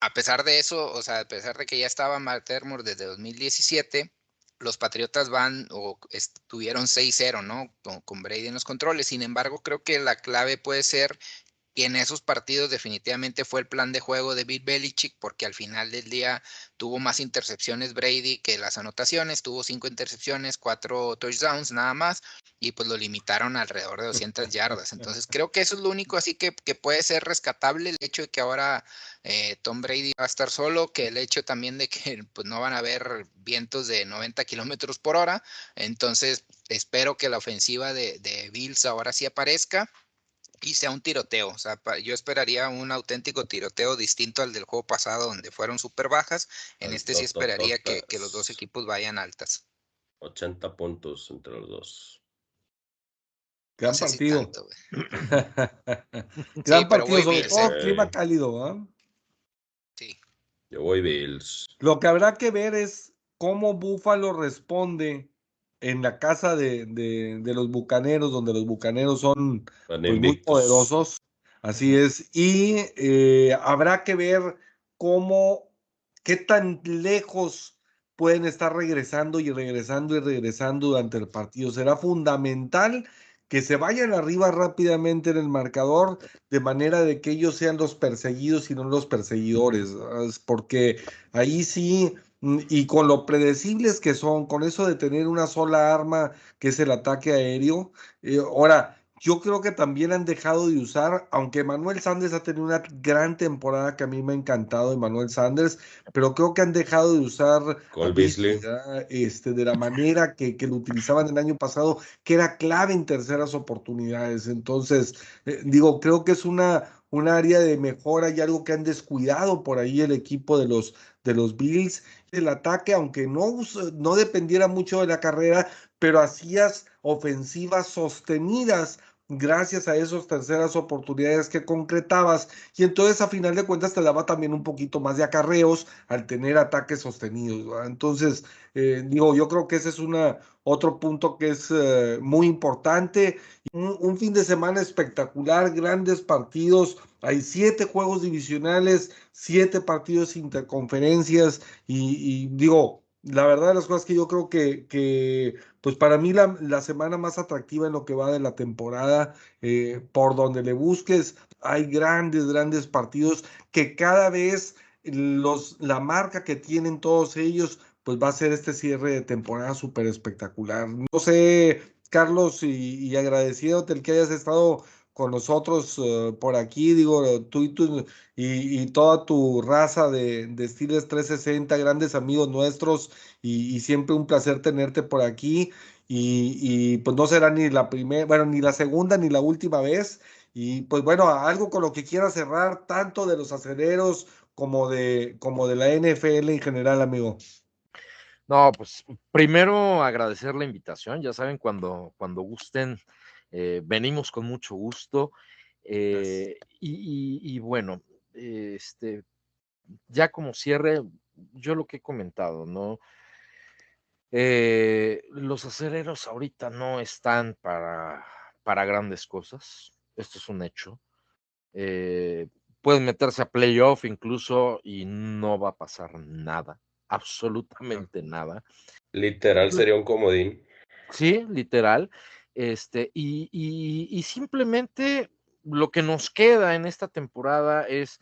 a pesar de eso, o sea, a pesar de que ya estaba McDermott desde 2017, los Patriotas van o estuvieron 6-0, ¿no? Con, con, Brady en los controles. Sin embargo, creo que la clave puede ser y en esos partidos definitivamente fue el plan de juego de Bill Belichick, porque al final del día tuvo más intercepciones Brady que las anotaciones, tuvo cinco intercepciones, cuatro touchdowns nada más, y pues lo limitaron alrededor de 200 yardas. (laughs) Entonces creo que eso es lo único así que, que puede ser rescatable, el hecho de que ahora eh, Tom Brady va a estar solo, que el hecho también de que pues, no van a haber vientos de 90 kilómetros por hora. Entonces espero que la ofensiva de, de Bills ahora sí aparezca y sea un tiroteo. O sea, yo esperaría un auténtico tiroteo distinto al del juego pasado donde fueron súper bajas. En este sí esperaría que, los dos equipos vayan altas. 80 puntos entre los dos. Gran partido. (laughs) Gran partido, sobre todo clima cálido, Sí. Yo voy Bills. Lo que habrá que ver es cómo Buffalo responde en la casa de, de, los bucaneros, donde los bucaneros son pues, muy poderosos. Así es. Y eh, habrá que ver cómo, qué tan lejos pueden estar regresando y regresando y regresando durante el partido. Será fundamental que se vayan arriba rápidamente en el marcador de manera de que ellos sean los perseguidos y no los perseguidores, porque ahí sí Mm, y con lo predecibles que son, con eso de tener una sola arma que es el ataque aéreo. Eh, ahora, yo creo que también han dejado de usar, aunque Manuel Sanders ha tenido una gran temporada que a mí me ha encantado de Manuel Sanders, pero creo que han dejado de usar este, de la manera que, que, lo utilizaban el año pasado, que era clave en terceras oportunidades. Entonces, eh, digo, creo que es una, un área de mejora y algo que han descuidado por ahí el equipo de los, de los Bills el ataque, aunque no, no dependiera mucho de la carrera, pero hacías ofensivas sostenidas gracias a esas terceras oportunidades que concretabas y entonces a final de cuentas te daba también un poquito más de acarreos al tener ataques sostenidos. Entonces, eh, digo, yo creo que ese es una, otro punto que es eh, muy importante. Un, fin de semana espectacular, grandes partidos. Hay siete juegos divisionales, siete partidos interconferencias y, digo, la verdad de las cosas que yo creo que, que pues para mí la, la, semana más atractiva en lo que va de la temporada, eh, por donde le busques, hay grandes, grandes partidos que cada vez los, la marca que tienen todos ellos, pues va a ser este cierre de temporada súper espectacular. No sé, Carlos, y, y agradeciéndote el que hayas estado con nosotros uh, por aquí, digo, tú y, tú, y, y, toda tu raza de, de Steelers 360, grandes amigos nuestros, y, y, siempre un placer tenerte por aquí. Y, pues no será ni la primera, bueno, ni la segunda ni la última vez. Y pues bueno, algo con lo que quiera cerrar, tanto de los aceleros como de, como de la NFL en general, amigo. No, pues primero agradecer la invitación, ya saben, cuando, cuando gusten eh, venimos con mucho gusto. Eh, y, bueno, este, ya como cierre, yo lo que he comentado, ¿no? Eh, los aceleros ahorita no están para, para grandes cosas. Esto es un hecho. pueden meterse a playoff incluso y no va a pasar nada, absolutamente nada. Literal sería un comodín. Sí, literal. Este, y, simplemente lo que nos queda en esta temporada es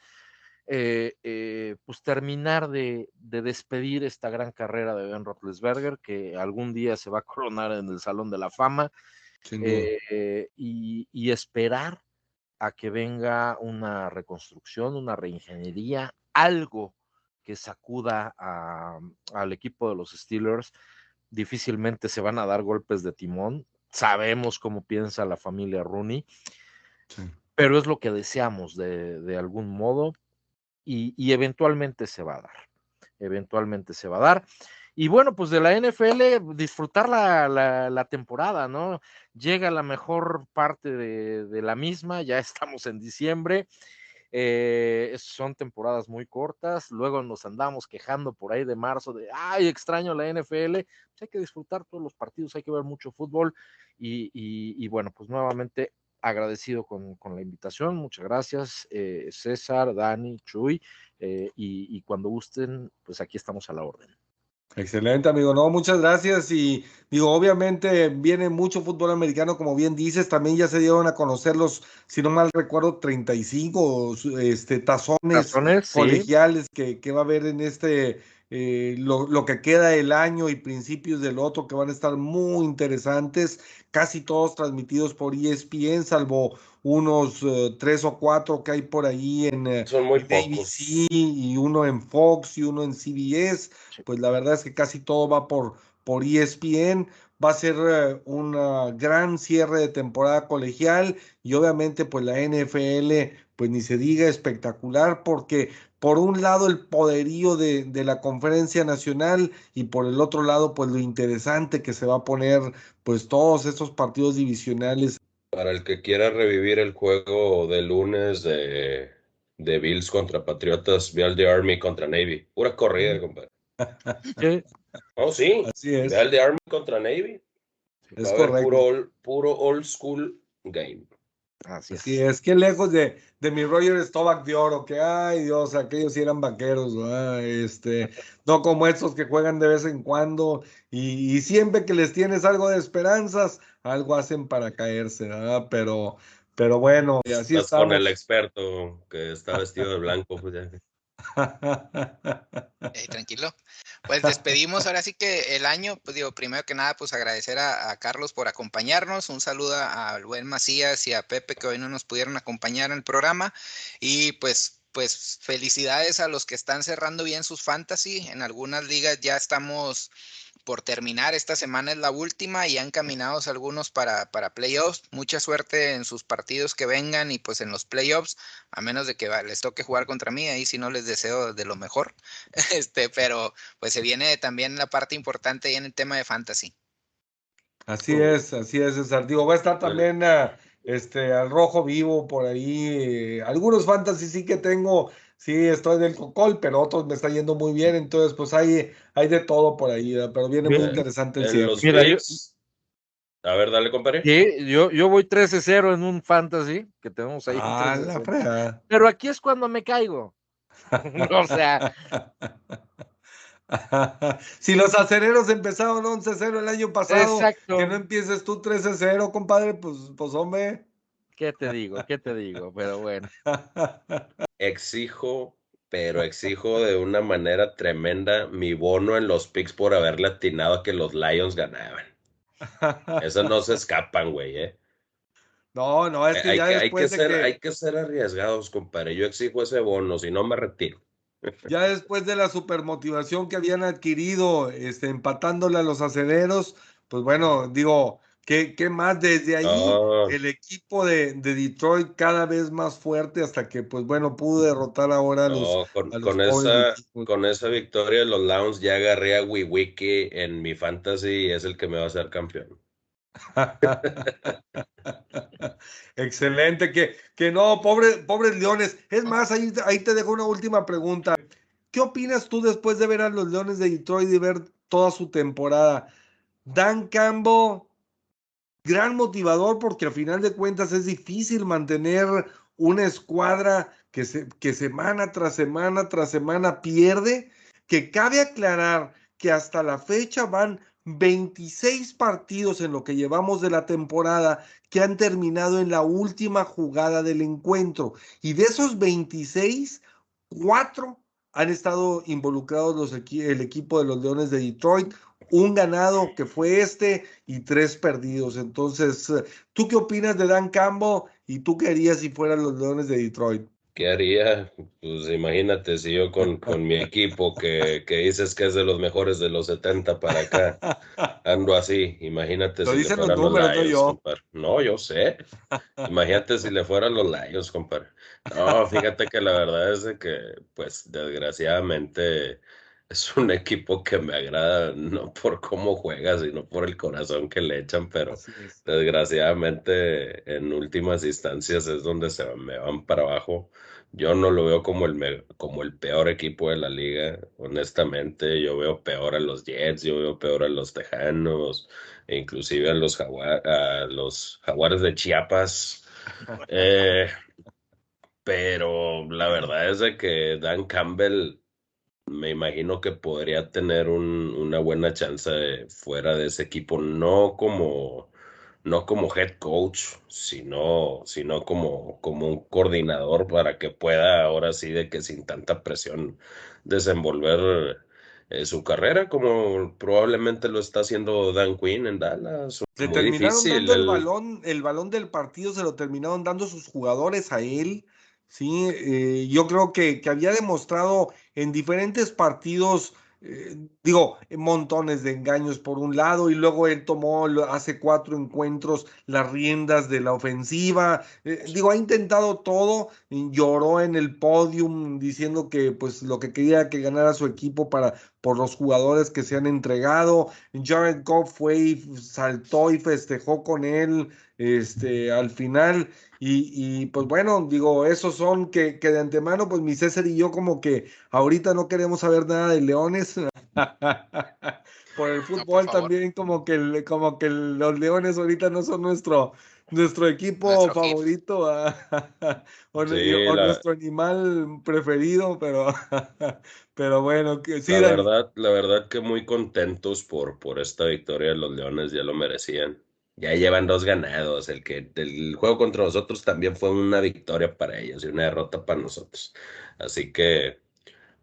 eh, eh, pues terminar de, despedir esta gran carrera de Ben Roethlisberger, que algún día se va a coronar en el Salón de la Fama, eh, y, esperar a que venga una reconstrucción, una reingeniería, algo que sacuda al equipo de los Steelers. Difícilmente se van a dar golpes de timón sabemos cómo piensa la familia Rooney, pero es lo que deseamos de, algún modo y, eventualmente se va a dar, eventualmente se va a dar. Y bueno, pues de la NFL, disfrutar la, temporada, ¿no? Llega la mejor parte de, de la misma, ya (laughs) estamos en diciembre. Eh, son temporadas muy cortas, luego nos andamos quejando por ahí de marzo de, ay, extraño la NFL, pues hay que disfrutar todos los partidos, hay que ver mucho fútbol y, bueno, pues nuevamente agradecido con, la invitación, muchas gracias eh, César, Dani, Chuy eh, y cuando gusten, pues aquí estamos a la orden. Excelente, amigo. No, muchas gracias. Y digo, obviamente viene mucho fútbol americano, como bien dices. También ya se dieron a conocer los, si no mal recuerdo, 35 este, tazones, colegiales que, que, va a haber en este, eh, lo, lo, que queda del año y principios del otro, que van a estar muy interesantes. Casi todos transmitidos por ESPN, salvo unos uh, tres o cuatro que hay por ahí en uh, Son muy ABC y uno en Fox y uno en CBS. Pues la verdad es que casi todo va por, por ESPN. Va a ser uh, un gran cierre de temporada colegial y obviamente pues la NFL pues ni se diga espectacular porque por un lado el poderío de, de, la conferencia nacional y por el otro lado pues lo interesante que se va a poner pues todos estos partidos divisionales para el que quiera revivir el juego de lunes de, de Bills contra Patriotas, ve al de Army contra Navy. Pura corrida, compadre. (laughs) Oh, sí. Así es. Ve al de Army contra Navy. Es correcto. Puro, puro old school game. Así es. que lejos de, de mi Roger Stovak de oro, que ay Dios, aquellos sí eran vaqueros, este, no como estos que juegan de vez en cuando y, siempre que les tienes algo de esperanzas, algo hacen para caerse, ¿verdad? Pero, pero bueno, y así Estás con el experto que está vestido de blanco. Pues (laughs) tranquilo. Pues despedimos ahora sí que el año, pues digo, primero que nada, pues agradecer a, Carlos por acompañarnos, un saludo al buen Macías y a Pepe que hoy no nos pudieron acompañar en el programa y pues pues felicidades a los que están cerrando bien sus fantasy. En algunas ligas ya estamos por terminar. Esta semana es la última y han caminado algunos para, para playoffs. Mucha suerte en sus partidos que vengan y pues en los playoffs, a menos de que les toque jugar contra mí, ahí si no les deseo de lo mejor. (laughs) Este, pero pues se viene también la parte importante ahí en el tema de fantasy. Así es, así es, César. Digo, va a estar también uh, este, al rojo vivo por ahí. eh, algunos fantasy sí que tengo, sí estoy del cocol, pero otros me está yendo muy bien, entonces pues hay, hay de todo por ahí, ¿verdad? pero viene muy interesante el En cierre. los Mira, yo- A ver, dale, compadre. Sí, yo, yo voy 13-0 en un fantasy que tenemos ahí. Ah, la 13-0. fregada. Pero aquí es cuando me caigo. (laughs) o sea, (laughs) si los acereros empezaron 11-0 el año pasado, exacto. que no empieces tú 13-0, compadre, pues, pues hombre. ¿Qué te digo? ¿Qué te digo? Pero bueno. (laughs) Exijo, pero exijo de una manera tremenda mi bono en los picks por haberle atinado a que los Lions ganaban. Eso no se escapan, güey, ¿eh? No, no, es que hay, ya que, hay, que después de ser, que, hay que ser arriesgados, compadre. Yo exijo ese bono, si no me retiro. ya después de la supermotivación que habían adquirido, este, empatándole a los aceleros, pues bueno, digo, ¿qué, qué más desde ahí? No, El equipo de, de Detroit cada vez más fuerte hasta que, pues bueno, pudo derrotar ahora a los, no, con, a los con pobres esa, con esa victoria de los Lions ya agarré a Wiwiki en mi fantasy y es el que me va a hacer campeón. (laughs) Excelente, que, que no, pobre, pobres leones. Es más, ahí, ahí te dejo una última pregunta. ¿Qué opinas tú después de ver a los Leones de Detroit y ver toda su temporada? Dan Campbell, gran motivador porque al final de cuentas es difícil mantener una escuadra que, se, que semana tras semana tras semana pierde, que cabe aclarar que hasta la fecha van 26 partidos en lo que llevamos de la temporada que han terminado en la última jugada del encuentro. Y de esos 26, cuatro han estado involucrados los el equipo de los Leones de Detroit. Un ganado que fue este y tres perdidos. Entonces, ¿tú qué opinas de Dan Campbell y tú qué harías si fueran los Leones de Detroit? ¿Qué haría? Pues imagínate si yo con, con mi equipo que, que dices que es de los mejores de los 70 para acá, ando así. Imagínate Lo si le dicen los fueran los números, no Lions, yo. compadre. No, yo sé. Imagínate si le fueran los Lions, compadre. No, fíjate que la verdad es de que, pues, desgraciadamente es un equipo que me agrada, no por cómo juega, sino por el corazón que le echan, pero desgraciadamente en últimas instancias es donde se me van para abajo. Yo no lo veo como el, me- como el peor equipo de la liga, honestamente. Yo veo peor a los Jets, yo veo peor a los Tejanos, e inclusive a los, Jagua- a los Jaguares de Chiapas. (laughs) Eh, pero la verdad es de que Dan Campbell me imagino que podría tener un- una buena chance de- fuera de ese equipo, no como, no como head coach, sino, sino como, como un coordinador para que pueda ahora sí de que sin tanta presión desenvolver eh, su carrera como probablemente lo está haciendo Dan Quinn en Dallas. Le terminaron difícil dando el el- balón, el balón del partido se lo terminaron dando sus jugadores a él. Sí, eh, yo creo que, que había demostrado en diferentes partidos, eh, digo, montones de engaños por un lado, y luego él tomó hace cuatro encuentros las riendas de la ofensiva. Eh, digo, ha intentado todo, lloró en el podium diciendo que pues lo que quería que ganara su equipo para por los jugadores que se han entregado. Jared Goff fue y saltó y festejó con él este, al final. Y, y, pues bueno, digo, esos son que, que de antemano, pues mi César y yo como que ahorita no queremos saber nada de Leones. (laughs) Por el fútbol también como que, como que los Leones ahorita no son nuestro, nuestro equipo Nuestro favorito ah, (laughs) o, nu- Sí, o la- nuestro animal preferido, pero, (laughs) pero bueno, que, sí, La Dani. verdad, la verdad que muy contentos por, por esta victoria de los Leones, ya lo merecían. Ya llevan dos ganados. El que el juego contra nosotros también fue una victoria para ellos y una derrota para nosotros. Así que,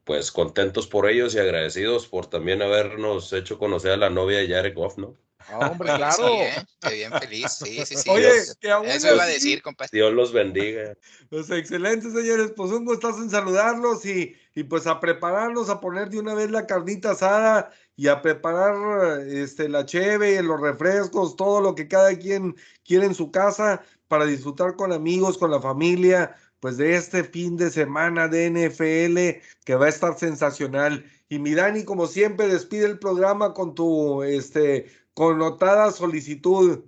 pues contentos por ellos y agradecidos por también habernos hecho conocer a la novia de Jared Goff, ¿no? Ah, hombre, (laughs) claro. Sí, ¿eh? Qué bien feliz. Sí, sí, sí. Oye, Dios. que aún Eso iba a decir, compadre. Dios los bendiga. Pues excelente, señores. Pues un gustazo en saludarlos y, y pues a prepararnos, a poner de una vez la carnita asada y a preparar este, la cheve, los refrescos, todo lo que cada quien quiere en su casa para disfrutar con amigos, con la familia, pues de este fin de semana de NFL que va a estar sensacional. Y mi Dani, como siempre, despide el programa con tu este, connotada solicitud.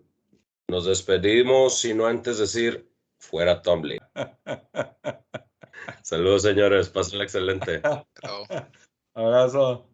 Nos despedimos, sino antes decir, fuera Tomlin. (laughs) Saludos, señores. Pásenla excelente. Abrazo.